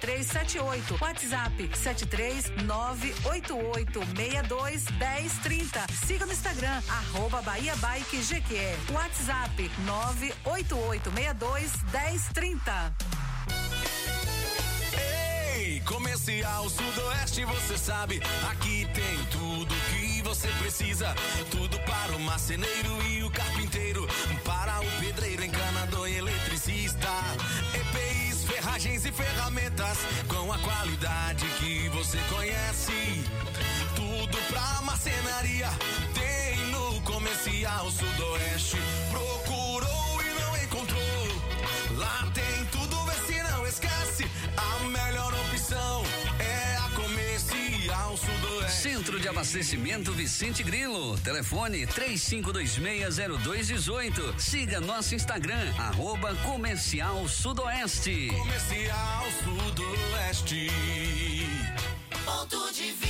6378. WhatsApp 73 988 62 1030. Siga no Instagram, arroba Bahia Bike Jequié. WhatsApp 988 62 1030. Ei, Comercial Sudoeste, você sabe, aqui tem tudo que você precisa. Tudo para o marceneiro e o carpinteiro, para o pedreiro, encanador e eletricista. Ferragens e ferramentas com a qualidade que você conhece. Tudo pra marcenaria tem no Comercial Sudoeste. Abastecimento Vicente Grilo. Telefone 35260218. Siga nosso Instagram, arroba Comercial Sudoeste. Comercial Sudoeste. Ponto de vista.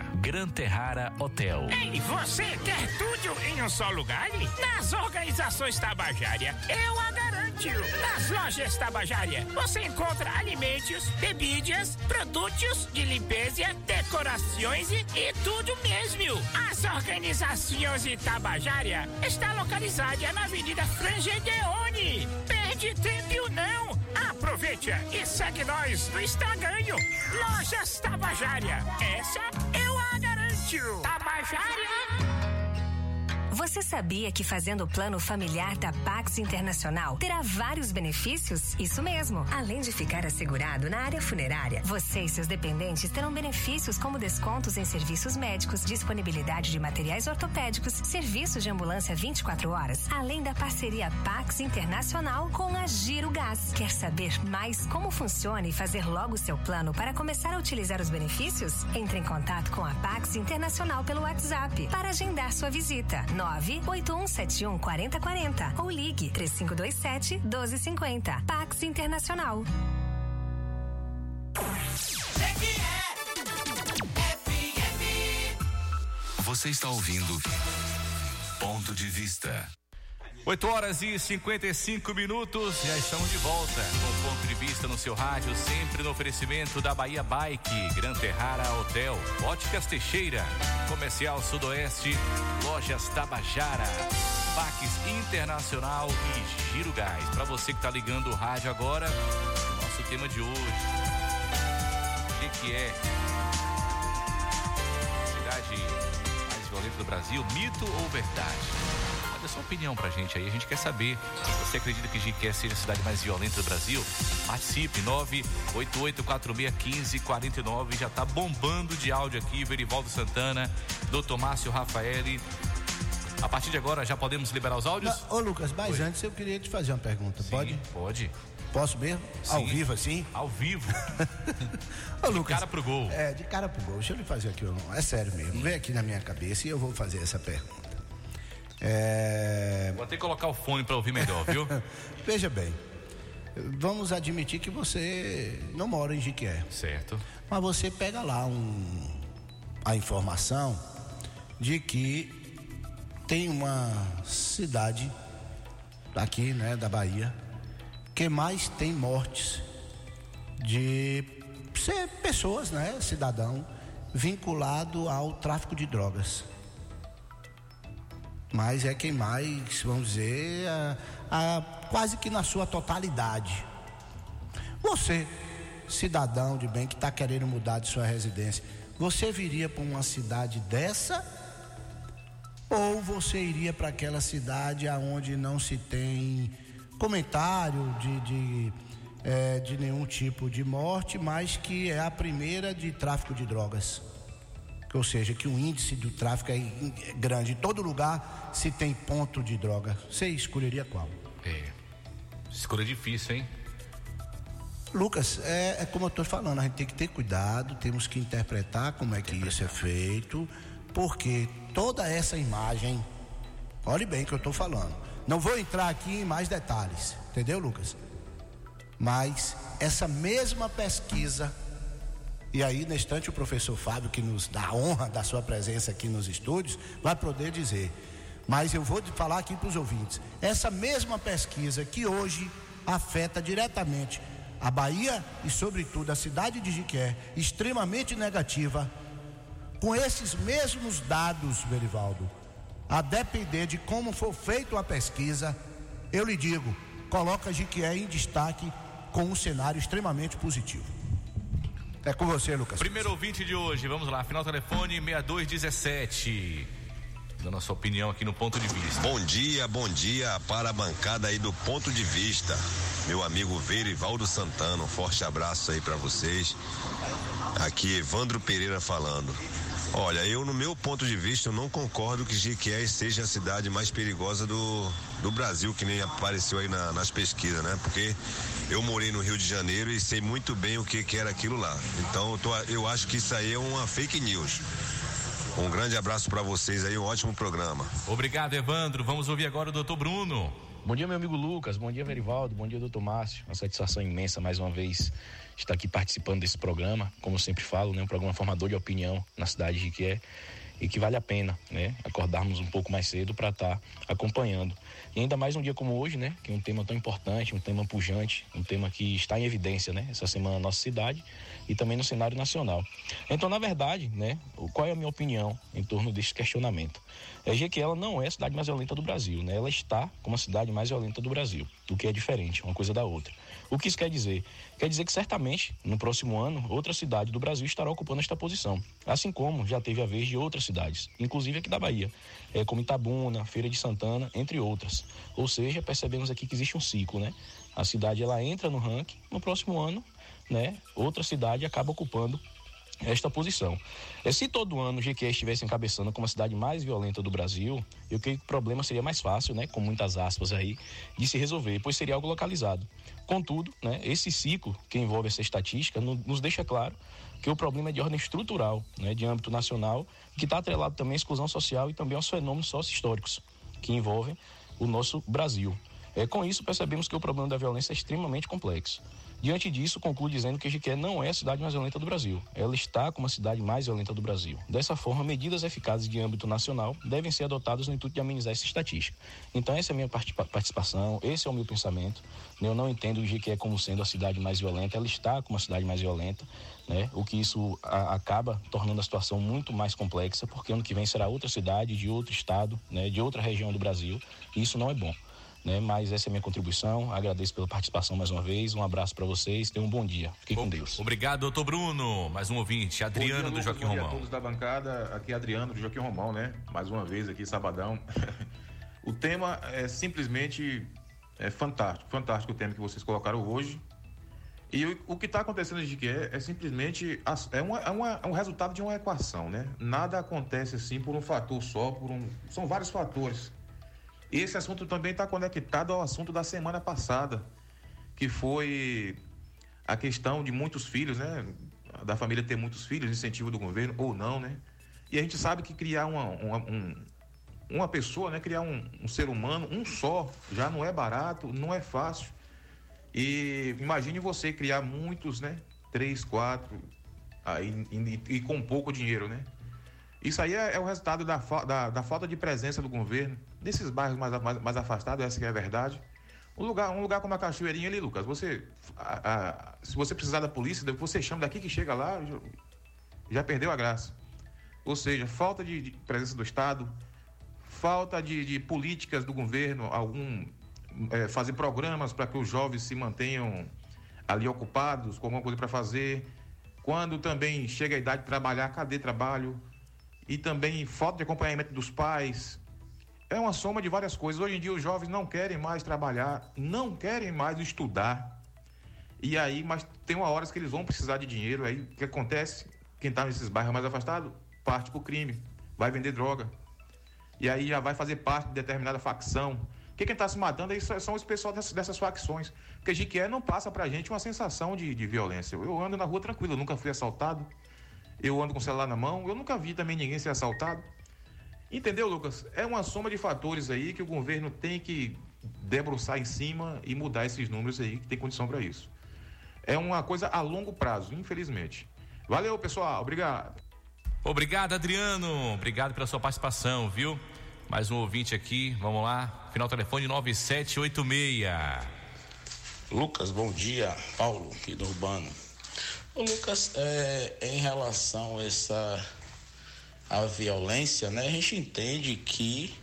Gran Terrara Hotel. Ei, você quer tudo em um só lugar? Nas organizações Tabajara, eu a garanto. Nas lojas Tabajara, você encontra alimentos, bebidas, produtos de limpeza, decorações e, tudo mesmo. As organizações Tabajara está localizada na Avenida Frangedeone. Perde tempo não. Aproveite e segue nós no Instagram. Lojas Tabajara. Essa eu a garanto. Tabajara. Você sabia que fazendo o plano familiar da Pax Internacional terá vários benefícios? Isso mesmo. Além de ficar assegurado na área funerária, você e seus dependentes terão benefícios como descontos em serviços médicos, disponibilidade de materiais ortopédicos, serviços de ambulância 24 horas, além da parceria Pax Internacional com a Giro Gás. Quer saber mais como funciona e fazer logo seu plano para começar a utilizar os benefícios? Entre em contato com a Pax Internacional pelo WhatsApp para agendar sua visita. 98171 4040 ou ligue 3527 1250. Pax Internacional. Você está ouvindo Ponto de Vista. 8 horas e 55 minutos, já estamos de volta com ponto de vista no seu rádio, sempre no oferecimento da Bahia Bike, Gran Terrara Hotel, Óticas Teixeira, Comercial Sudoeste, Lojas Tabajara, Paques Internacional e Giro Gás. Para você que está ligando o rádio agora, nosso tema de hoje, o que, que é cidade mais violenta do Brasil, mito ou verdade? Manda sua opinião pra gente aí, a gente quer saber. Você acredita que Jiqué seja a cidade mais violenta do Brasil? Participe, 988461549. Já tá bombando de áudio aqui, Verivaldo Santana, Dr. Márcio Rafaeli. A partir de agora já podemos liberar os áudios? Ô Lucas, mas Oi. antes eu queria te fazer uma pergunta, Sim, pode? Pode. Posso mesmo? Ao Sim. vivo assim? Ao vivo. <laughs> Ô, Lucas, cara pro gol. É, de cara pro gol. Deixa eu lhe fazer aqui, é sério mesmo. Vem aqui na minha cabeça e eu vou fazer essa pergunta. É, Vou até colocar o fone pra ouvir melhor, viu? <laughs> veja bem, vamos admitir que você não mora em Jiquié. certo. Mas você pega lá um, a informação de que tem uma cidade aqui, né, da Bahia, que mais tem mortes de pessoas, né, cidadão, vinculado ao tráfico de drogas. Mas é quem mais, vamos dizer, a, a, quase que na sua totalidade. Você, cidadão de bem que está querendo mudar de sua residência, você viria para uma cidade dessa? Ou você iria para aquela cidade aonde não se tem comentário de, de, é, de nenhum tipo de morte, mas que é a primeira de tráfico de drogas? Ou seja, que o índice do tráfico é grande. Em todo lugar se tem ponto de droga. Você escolheria qual? É. Escolha difícil, hein? Lucas, é, é como eu estou falando, a gente tem que ter cuidado, temos que interpretar como é que isso é feito, porque toda essa imagem, olhe bem o que eu estou falando. Não vou entrar aqui em mais detalhes, entendeu, Lucas? Mas essa mesma pesquisa e aí, na instante, o professor Fábio, que nos dá a honra da sua presença aqui nos estúdios, vai poder dizer. Mas eu vou falar aqui para os ouvintes. Essa mesma pesquisa que hoje afeta diretamente a Bahia e, sobretudo, a cidade de Jiqué, extremamente negativa, com esses mesmos dados, Berivaldo, a depender de como for feita a pesquisa, eu lhe digo, coloca Jiqué em destaque com um cenário extremamente positivo. É com você, Lucas. Primeiro ouvinte de hoje, vamos lá, final telefone 6217. Dando a sua opinião aqui no ponto de vista. Bom dia, bom dia para a bancada aí do ponto de vista. Meu amigo Verivaldo Santana, um forte abraço aí para vocês. Aqui Evandro Pereira falando. Olha, eu no meu ponto de vista eu não concordo que Jequié seja a cidade mais perigosa do, do Brasil, que nem apareceu aí na, nas pesquisas, né? Porque eu morei no Rio de Janeiro e sei muito bem o que, que era aquilo lá. Então eu, tô, eu acho que isso aí é uma fake news. Um grande abraço para vocês aí, um ótimo programa. Obrigado, Evandro. Vamos ouvir agora o doutor Bruno. Bom dia, meu amigo Lucas. Bom dia, Verivaldo. Bom dia, doutor Márcio. Uma satisfação imensa mais uma vez estar aqui participando desse programa. Como eu sempre falo, né, um programa formador de opinião na cidade de que é e que vale a pena, né, acordarmos um pouco mais cedo para estar tá acompanhando. E ainda mais um dia como hoje, né, que é um tema tão importante, um tema pujante, um tema que está em evidência, né, essa semana na nossa cidade e também no cenário nacional. Então, na verdade, né, qual é a minha opinião em torno desse questionamento? É que ela não é a cidade mais violenta do Brasil, né? Ela está como a cidade mais violenta do Brasil, o que é diferente, uma coisa da outra. O que isso quer dizer? Quer dizer que certamente, no próximo ano, outra cidade do Brasil estará ocupando esta posição. Assim como já teve a vez de outras cidades, inclusive aqui da Bahia, é, como Itabuna, Feira de Santana, entre outras. Ou seja, percebemos aqui que existe um ciclo, né? A cidade ela entra no ranking, no próximo ano, né, outra cidade acaba ocupando esta posição. É, se todo ano o GQ estivesse encabeçando como a cidade mais violenta do Brasil, eu creio que o problema seria mais fácil, né, com muitas aspas aí, de se resolver, pois seria algo localizado. Contudo, né, esse ciclo que envolve essa estatística nos deixa claro que o problema é de ordem estrutural, né, de âmbito nacional, que está atrelado também à exclusão social e também aos fenômenos sócio-históricos que envolvem o nosso Brasil. É, com isso, percebemos que o problema da violência é extremamente complexo. Diante disso, concluo dizendo que Jiqué não é a cidade mais violenta do Brasil. Ela está como a cidade mais violenta do Brasil. Dessa forma, medidas eficazes de âmbito nacional devem ser adotadas no intuito de amenizar essa estatística. Então, essa é a minha participação, esse é o meu pensamento. Eu não entendo Jiqué como sendo a cidade mais violenta, ela está como a cidade mais violenta, né? o que isso a, acaba tornando a situação muito mais complexa, porque ano que vem será outra cidade, de outro estado, né? de outra região do Brasil, e isso não é bom né? Mas essa é a minha contribuição. Agradeço pela participação mais uma vez. Um abraço para vocês. Tenham um bom dia. Fiquem com Deus. Obrigado, doutor Bruno. Mais um ouvinte. Adriano dia, do Joaquim Romão. Bom dia a todos da bancada. Aqui é Adriano do Joaquim Romão, né? Mais uma vez aqui, sabadão. <laughs> o tema é simplesmente é fantástico. Fantástico o tema que vocês colocaram hoje. E o, o que está acontecendo de que é, é simplesmente é, uma, é, uma, é um resultado de uma equação, né? Nada acontece assim por um fator só, por um, são vários fatores esse assunto também está conectado ao assunto da semana passada, que foi a questão de muitos filhos, né? Da família ter muitos filhos, incentivo do governo ou não, né? E a gente sabe que criar uma, uma, um, uma pessoa, né? Criar um, um ser humano, um só, já não é barato, não é fácil. E imagine você criar muitos, né? Três, quatro, aí, e, e com pouco dinheiro, né? Isso aí é, é o resultado da, da, da, falta de presença do governo nesses bairros mais, mais, mais, afastados, essa é a verdade. Um lugar, um lugar como a Cachoeirinha ali, Lucas, você, a, a, se você precisar da polícia, você chama daqui que chega lá, já, já perdeu a graça. Ou seja, falta de, de presença do Estado, falta de, de políticas do governo, algum é, fazer programas para que os jovens se mantenham ali ocupados com alguma coisa para fazer. Quando também chega a idade de trabalhar, cadê trabalho? E também falta de acompanhamento dos pais. É uma soma de várias coisas. Hoje em dia os jovens não querem mais trabalhar, não querem mais estudar. E aí, mas tem uma hora que eles vão precisar de dinheiro. Aí o que acontece? Quem está nesses bairros mais afastados parte para o crime, vai vender droga. E aí já vai fazer parte de determinada facção. Porque quem está se matando aí são os pessoal dessas, dessas facções. Porque Jiquié não passa pra gente uma sensação de, de violência. Eu ando na rua tranquilo, eu nunca fui assaltado. Eu ando com o celular na mão, eu nunca vi também ninguém ser assaltado. Entendeu, Lucas? É uma soma de fatores aí que o governo tem que debruçar em cima e mudar esses números aí, que tem condição para isso. É uma coisa a longo prazo, infelizmente. Valeu, pessoal. Obrigado. Obrigado, Adriano. Obrigado pela sua participação, viu? Mais um ouvinte aqui, vamos lá. Final telefone 9786. Lucas, bom dia. Paulo, aqui do Urbano. Lucas, é, em relação a essa a violência, né? A gente entende que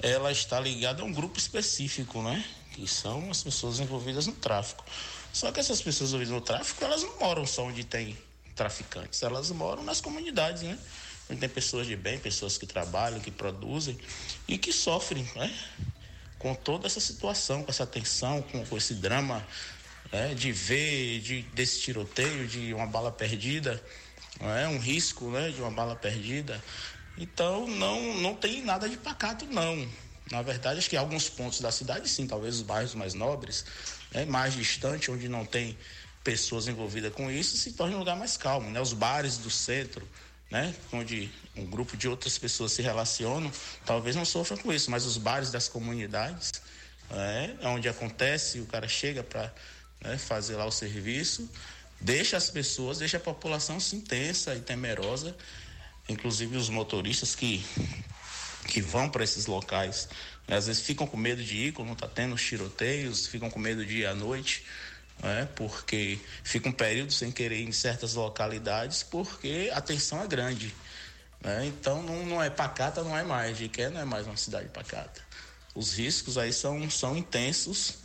ela está ligada a um grupo específico, né? Que são as pessoas envolvidas no tráfico. Só que essas pessoas envolvidas no tráfico, elas não moram só onde tem traficantes, elas moram nas comunidades, né? Onde tem pessoas de bem, pessoas que trabalham, que produzem e que sofrem, né? Com toda essa situação, com essa tensão, com, com esse drama né? de ver de, desse tiroteio, de uma bala perdida, é um risco, né? De uma bala perdida. Então não não tem nada de pacato não. Na verdade, acho que alguns pontos da cidade, sim, talvez os bairros mais nobres, né? mais distante, onde não tem pessoas envolvidas com isso, se torne um lugar mais calmo, né? Os bares do centro, né? Onde um grupo de outras pessoas se relacionam, talvez não sofram com isso, mas os bares das comunidades, né? onde acontece, o cara chega para né, fazer lá o serviço, deixa as pessoas, deixa a população se intensa e temerosa, inclusive os motoristas que que vão para esses locais, né? às vezes ficam com medo de ir quando está tendo os tiroteios, ficam com medo de ir à noite né? porque fica um período sem querer em certas localidades porque a tensão é grande. Né? Então não, não é pacata, não é mais. Jiqué não é mais uma cidade pacata. Os riscos aí são, são intensos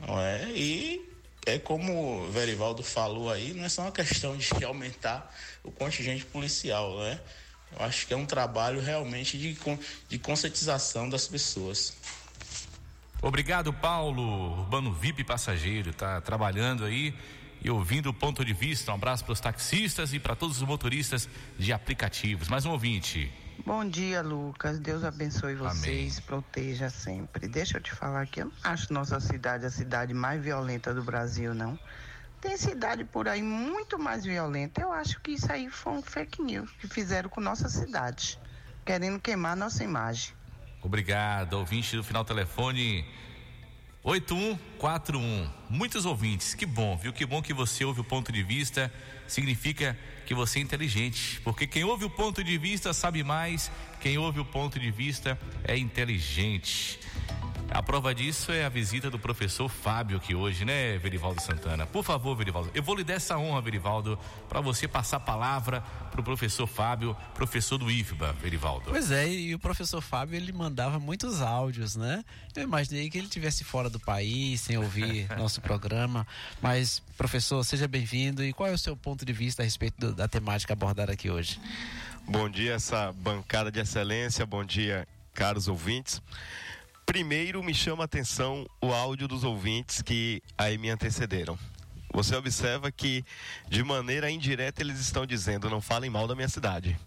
não é? e é como o Verivaldo falou aí, não é só uma questão de aumentar o contingente policial, né? Eu acho que é um trabalho realmente de, de conscientização das pessoas. Obrigado, Paulo. Urbano VIP passageiro, tá trabalhando aí e ouvindo o ponto de vista. Um abraço para os taxistas e para todos os motoristas de aplicativos. Mais um ouvinte. Bom dia, Lucas. Deus abençoe vocês, Amém. proteja sempre. Deixa eu te falar que eu não acho nossa cidade a cidade mais violenta do Brasil, não. Tem cidade por aí muito mais violenta. Eu acho que isso aí foi um fake news que fizeram com nossa cidade, querendo queimar nossa imagem. Obrigado, ouvinte do final telefone 8141. Muitos ouvintes, que bom, viu? Que bom que você ouve o ponto de vista. Significa que você é inteligente, porque quem ouve o ponto de vista sabe mais, quem ouve o ponto de vista é inteligente. A prova disso é a visita do professor Fábio aqui hoje, né, Verivaldo Santana? Por favor, Verivaldo, eu vou lhe dar essa honra, Verivaldo, para você passar a palavra para o professor Fábio, professor do IFBA, Verivaldo. Pois é, e o professor Fábio ele mandava muitos áudios, né? Eu imaginei que ele tivesse fora do país, sem ouvir <laughs> nosso programa. Mas, professor, seja bem-vindo. E qual é o seu ponto de vista a respeito do, da temática abordada aqui hoje? Bom dia, essa bancada de excelência. Bom dia, caros ouvintes. Primeiro me chama a atenção o áudio dos ouvintes que aí me antecederam. Você observa que, de maneira indireta, eles estão dizendo: não falem mal da minha cidade.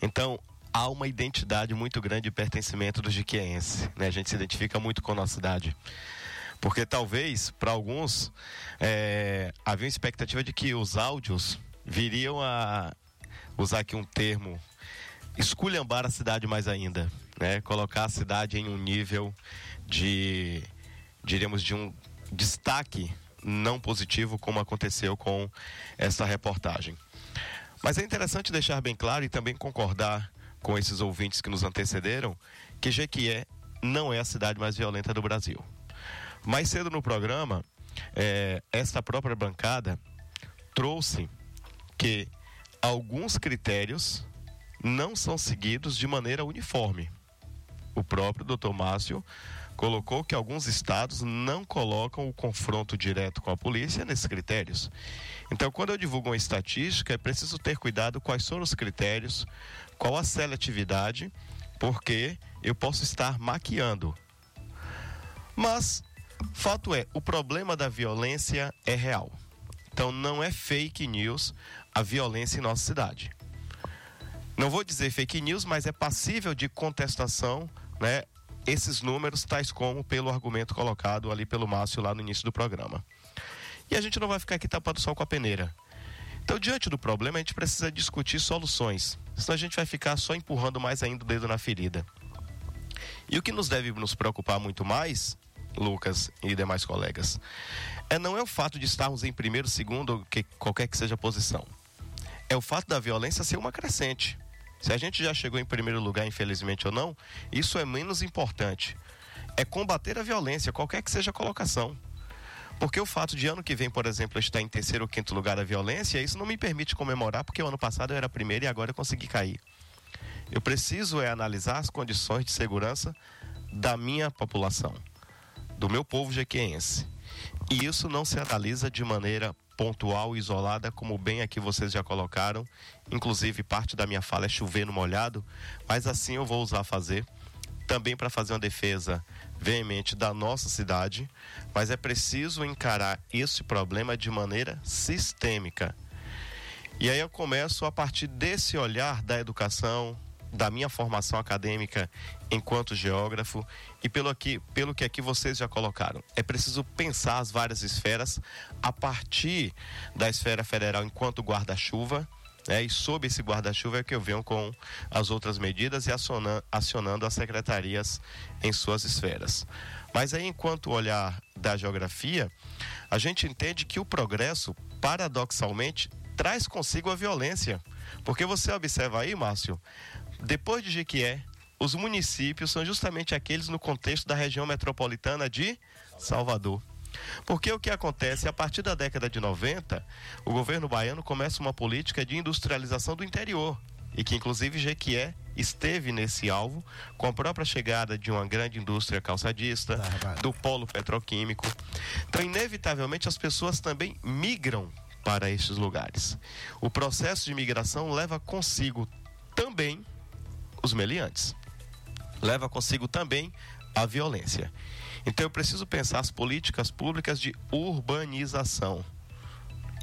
Então, há uma identidade muito grande de pertencimento do jiquiense. Né? A gente se identifica muito com a nossa cidade. Porque talvez, para alguns, é, havia uma expectativa de que os áudios viriam a usar aqui um termo esculhambar a cidade mais ainda, né? Colocar a cidade em um nível de, diríamos, de um destaque não positivo, como aconteceu com essa reportagem. Mas é interessante deixar bem claro e também concordar com esses ouvintes que nos antecederam que Jequié não é a cidade mais violenta do Brasil. Mais cedo no programa, é, esta própria bancada trouxe que alguns critérios não são seguidos de maneira uniforme. O próprio doutor Márcio colocou que alguns estados não colocam o confronto direto com a polícia nesses critérios. Então, quando eu divulgo uma estatística, é preciso ter cuidado quais são os critérios, qual a seletividade, porque eu posso estar maquiando. Mas, fato é, o problema da violência é real. Então, não é fake news a violência em nossa cidade. Não vou dizer fake news, mas é passível de contestação, né? Esses números, tais como pelo argumento colocado ali pelo Márcio lá no início do programa. E a gente não vai ficar aqui tapando sol com a peneira. Então, diante do problema, a gente precisa discutir soluções. Senão a gente vai ficar só empurrando mais ainda o dedo na ferida. E o que nos deve nos preocupar muito mais, Lucas e demais colegas, é não é o fato de estarmos em primeiro, segundo, que qualquer que seja a posição. É o fato da violência ser uma crescente. Se a gente já chegou em primeiro lugar, infelizmente ou não, isso é menos importante. É combater a violência, qualquer que seja a colocação. Porque o fato de ano que vem, por exemplo, estar em terceiro ou quinto lugar da violência, isso não me permite comemorar, porque o ano passado eu era primeiro e agora eu consegui cair. Eu preciso é analisar as condições de segurança da minha população, do meu povo jequiense. E isso não se analisa de maneira pontual, isolada, como bem aqui vocês já colocaram. Inclusive, parte da minha fala é chover no molhado, mas assim eu vou usar fazer. Também para fazer uma defesa veemente da nossa cidade, mas é preciso encarar esse problema de maneira sistêmica. E aí eu começo a partir desse olhar da educação, da minha formação acadêmica enquanto geógrafo e pelo, aqui, pelo que aqui vocês já colocaram. É preciso pensar as várias esferas a partir da esfera federal enquanto guarda-chuva, né? E sob esse guarda-chuva é que eu venho com as outras medidas e acionando, acionando as secretarias em suas esferas. Mas aí, enquanto olhar da geografia, a gente entende que o progresso, paradoxalmente, traz consigo a violência. Porque você observa aí, Márcio, depois de Jequié, os municípios são justamente aqueles no contexto da região metropolitana de Salvador. Porque o que acontece, a partir da década de 90, o governo baiano começa uma política de industrialização do interior, e que inclusive Jequié esteve nesse alvo com a própria chegada de uma grande indústria calçadista, do polo petroquímico. Então, inevitavelmente, as pessoas também migram para estes lugares. O processo de migração leva consigo também os meliantes. Leva consigo também a violência. Então eu preciso pensar as políticas públicas de urbanização.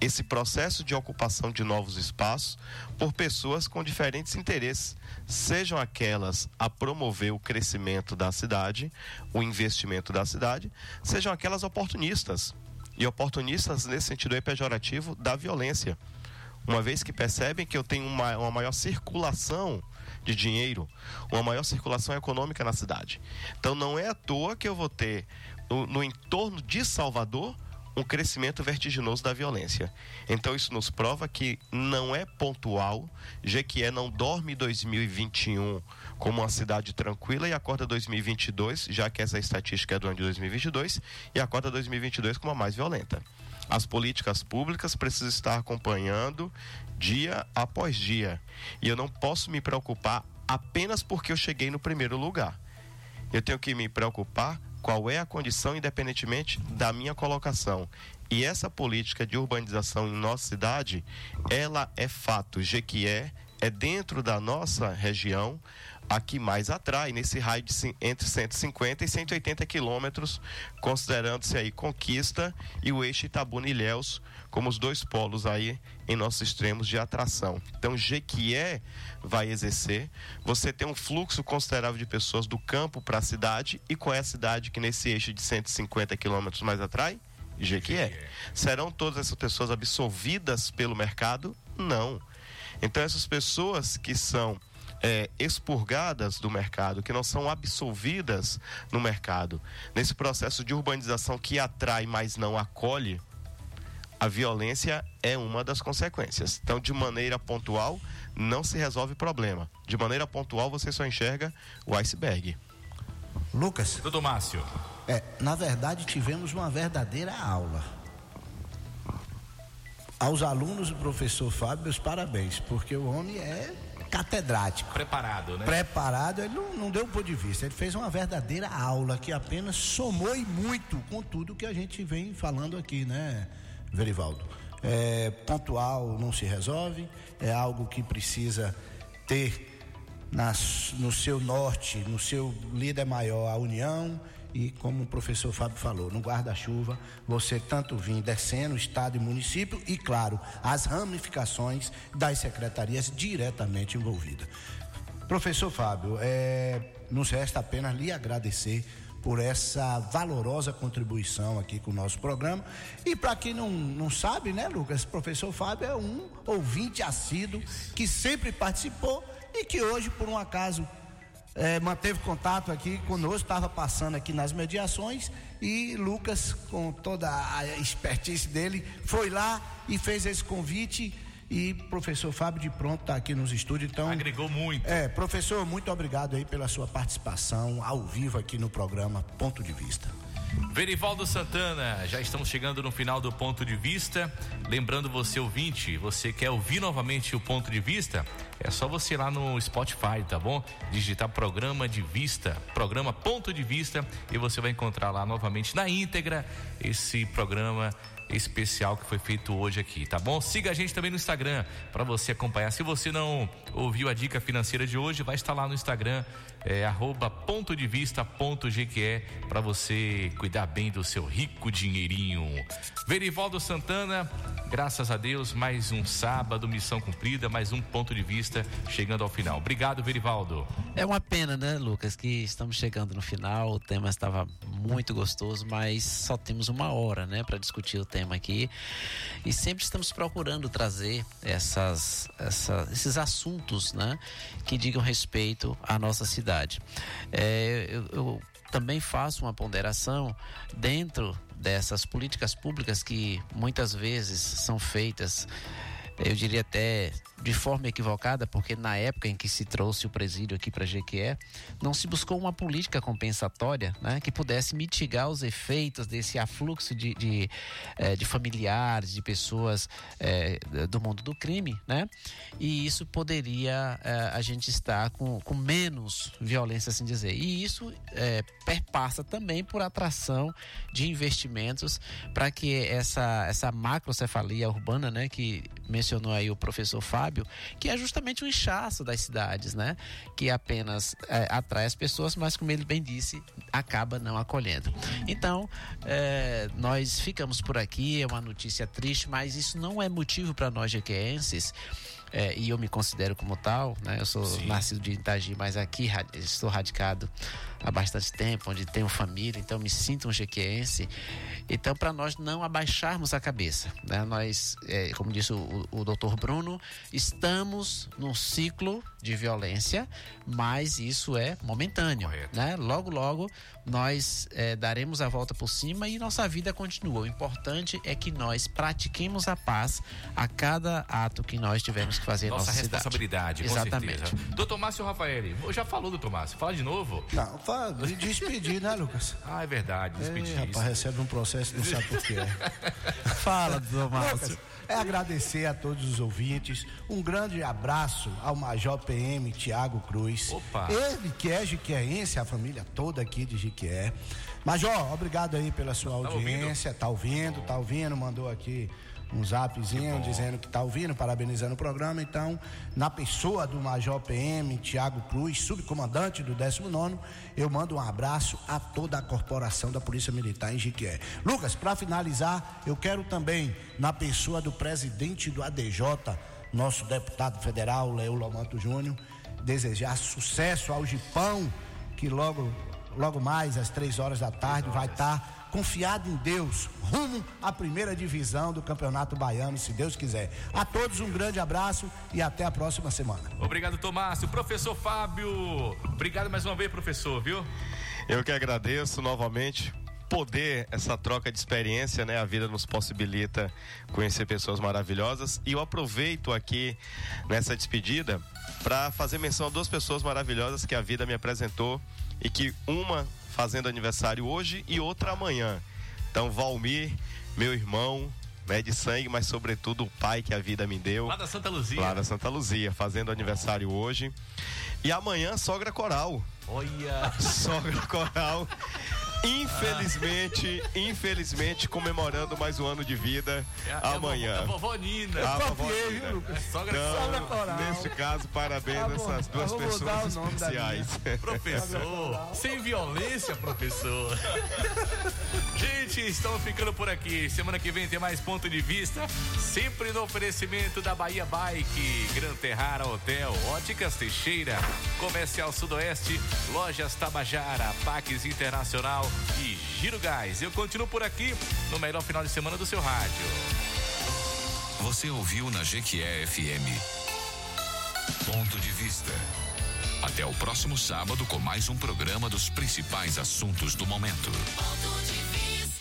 Esse processo de ocupação de novos espaços por pessoas com diferentes interesses, sejam aquelas a promover o crescimento da cidade, o investimento da cidade, sejam aquelas oportunistas. E oportunistas, nesse sentido, é pejorativo da violência. Uma vez que percebem que eu tenho uma, uma maior circulação de dinheiro, uma maior circulação econômica na cidade. Então não é à toa que eu vou ter no, no entorno de Salvador um crescimento vertiginoso da violência. Então isso nos prova que não é pontual, Jequié não dorme 2021 como uma cidade tranquila e acorda 2022, já que essa estatística é do ano de 2022, e acorda 2022 como a mais violenta. As políticas públicas precisam estar acompanhando dia após dia. E eu não posso me preocupar apenas porque eu cheguei no primeiro lugar. Eu tenho que me preocupar qual é a condição, independentemente da minha colocação. E essa política de urbanização em nossa cidade, ela é fato. Jequié é dentro da nossa região a que mais atrai, nesse raio de entre 150 e 180 quilômetros, considerando-se aí Conquista e o eixo Itabuna-Ilhéus como os dois polos aí em nossos extremos de atração. Então, Jequié vai exercer, você tem um fluxo considerável de pessoas do campo para a cidade, e qual é a cidade que nesse eixo de 150 quilômetros mais atrai? Jequié. Serão todas essas pessoas absolvidas pelo mercado? Não. Então, essas pessoas que são é, expurgadas do mercado, que não são absolvidas no mercado. Nesse processo de urbanização que atrai, mas não acolhe, a violência é uma das consequências. Então, de maneira pontual, não se resolve o problema. De maneira pontual, você só enxerga o iceberg. Lucas. Tudo Márcio. É, na verdade, tivemos uma verdadeira aula. Aos alunos do professor Fábio, meus parabéns, porque o homem é catedrático. Preparado, né? Preparado, ele não, não deu um ponto de vista, ele fez uma verdadeira aula que apenas somou e muito com tudo que a gente vem falando aqui, né, Verivaldo? É, pontual não se resolve, é algo que precisa ter nas, no seu norte, no seu líder maior, a união, e como o professor Fábio falou, no guarda-chuva, você tanto vir descendo, estado e município, e claro, as ramificações das secretarias diretamente envolvidas. Professor Fábio, é, nos resta apenas lhe agradecer por essa valorosa contribuição aqui com o nosso programa. E para quem não, não sabe, né, Lucas, professor Fábio é um ouvinte assíduo que sempre participou e que hoje, por um acaso, é, manteve contato aqui conosco, estava passando aqui nas mediações e Lucas, com toda a expertise dele, foi lá e fez esse convite. E professor Fábio de pronto está aqui nos estúdios, então. Agregou muito. É, professor, muito obrigado aí pela sua participação ao vivo aqui no programa Ponto de Vista. Verivaldo Santana, já estamos chegando no final do ponto de vista. Lembrando você, ouvinte, você quer ouvir novamente o ponto de vista? É só você ir lá no Spotify, tá bom? Digitar programa de vista, programa ponto de vista, e você vai encontrar lá novamente na íntegra esse programa especial que foi feito hoje aqui, tá bom? Siga a gente também no Instagram para você acompanhar. Se você não ouviu a dica financeira de hoje, vai estar lá no Instagram, é, arroba ponto de vista ponto GQE, para você cuidar bem do seu rico dinheirinho. Verivaldo Santana, graças a Deus, mais um sábado, missão cumprida, mais um ponto de vista chegando ao final. Obrigado, Verivaldo. É uma pena, né, Lucas, que estamos chegando no final. O tema estava muito gostoso, mas só temos uma hora, né, para discutir o tema aqui. E sempre estamos procurando trazer essas, essa, esses assuntos, né, que digam respeito à nossa cidade. É, eu, eu também faço uma ponderação dentro dessas políticas públicas que muitas vezes são feitas eu diria até de forma equivocada, porque na época em que se trouxe o presídio aqui para Jequié, não se buscou uma política compensatória né, que pudesse mitigar os efeitos desse afluxo de, de, eh, de familiares, de pessoas eh, do mundo do crime, né? E isso poderia eh, a gente estar com, com menos violência, assim dizer. E isso perpassa também por atração de investimentos para que essa, essa macrocefalia urbana, né, que mencionou aí o professor Fábio, que é justamente o inchaço das cidades, né? Que apenas é, atrai as pessoas, mas como ele bem disse, acaba não acolhendo. Então, é, nós ficamos por aqui, é uma notícia triste, mas isso não é motivo para nós jequeenses é, e eu me considero como tal, né? Eu sou Sim. nascido de Itagi, mas aqui estou radicado há bastante tempo, onde tenho família, então me sinto um jequiense. Então, para nós não abaixarmos a cabeça, né? Nós, é, como disse o, o doutor Bruno, estamos num ciclo de violência, mas isso é momentâneo, Correto. né? Logo, logo nós é, daremos a volta por cima e nossa vida continua. O importante é que nós pratiquemos a paz a cada ato que nós tivermos que fazer nossa, nossa responsabilidade. Exatamente. Doutor Márcio Rafael, já falou, doutor Márcio, fala de novo. Não, fala de despedir, né, Lucas? Ah, é verdade, despedir. Ei, rapaz, recebe um processo, não sabe por quê. <laughs> fala, doutor Márcio. É agradecer a todos os ouvintes. Um grande abraço ao Major PM Tiago Cruz. Opa. Ele que é jiqueense, a família toda aqui de Jiquié. Major, obrigado aí pela sua audiência. Tá ouvindo, tá ouvindo, mandou aqui um zapzinho dizendo que está ouvindo, parabenizando o programa. Então, na pessoa do Major PM Tiago Cruz, subcomandante do 19, eu mando um abraço a toda a corporação da Polícia Militar em Jiquié. Lucas, para finalizar, eu quero também, na pessoa do presidente do ADJ, nosso deputado federal, Leo Lomanto Júnior, desejar sucesso ao Gipão, que logo, logo mais, às três horas da tarde, vai estar. Tá confiado em Deus, rumo à primeira divisão do Campeonato Baiano, se Deus quiser. A todos um grande abraço e até a próxima semana. Obrigado, Tomásio. Professor Fábio, obrigado mais uma vez, professor, viu? Eu que agradeço novamente poder, essa troca de experiência, né? A vida nos possibilita conhecer pessoas maravilhosas. E eu aproveito aqui nessa despedida para fazer menção a duas pessoas maravilhosas que a vida me apresentou e que uma fazendo aniversário hoje e outra amanhã. Então, Valmir, meu irmão, né, de sangue, mas sobretudo o pai que a vida me deu. Lá da Santa Luzia. Lá da Santa Luzia, fazendo aniversário hoje. E amanhã, sogra coral. Olha! <laughs> Sogra coral. Infelizmente, infelizmente, comemorando mais um ano de vida amanhã. A vovó Nina. A Eu copiei, viu, Lucas? Sogra- Então, Sogra coral. Neste caso, parabéns Tá a essas duas pessoas especiais. Professor, <laughs> sem violência, professor. <laughs> Gente, estamos ficando por aqui. Semana que vem tem mais ponto de vista. Sempre no oferecimento da Bahia Bike, Gran Terrara Hotel, Óticas Teixeira, Comercial Sudoeste, Lojas Tabajara, Paques Internacional e Giro Gás. Eu continuo por aqui no melhor final de semana do seu rádio. Você ouviu na Jequié FM. Ponto de vista. Até o próximo sábado com mais um programa dos principais assuntos do momento. Ponto de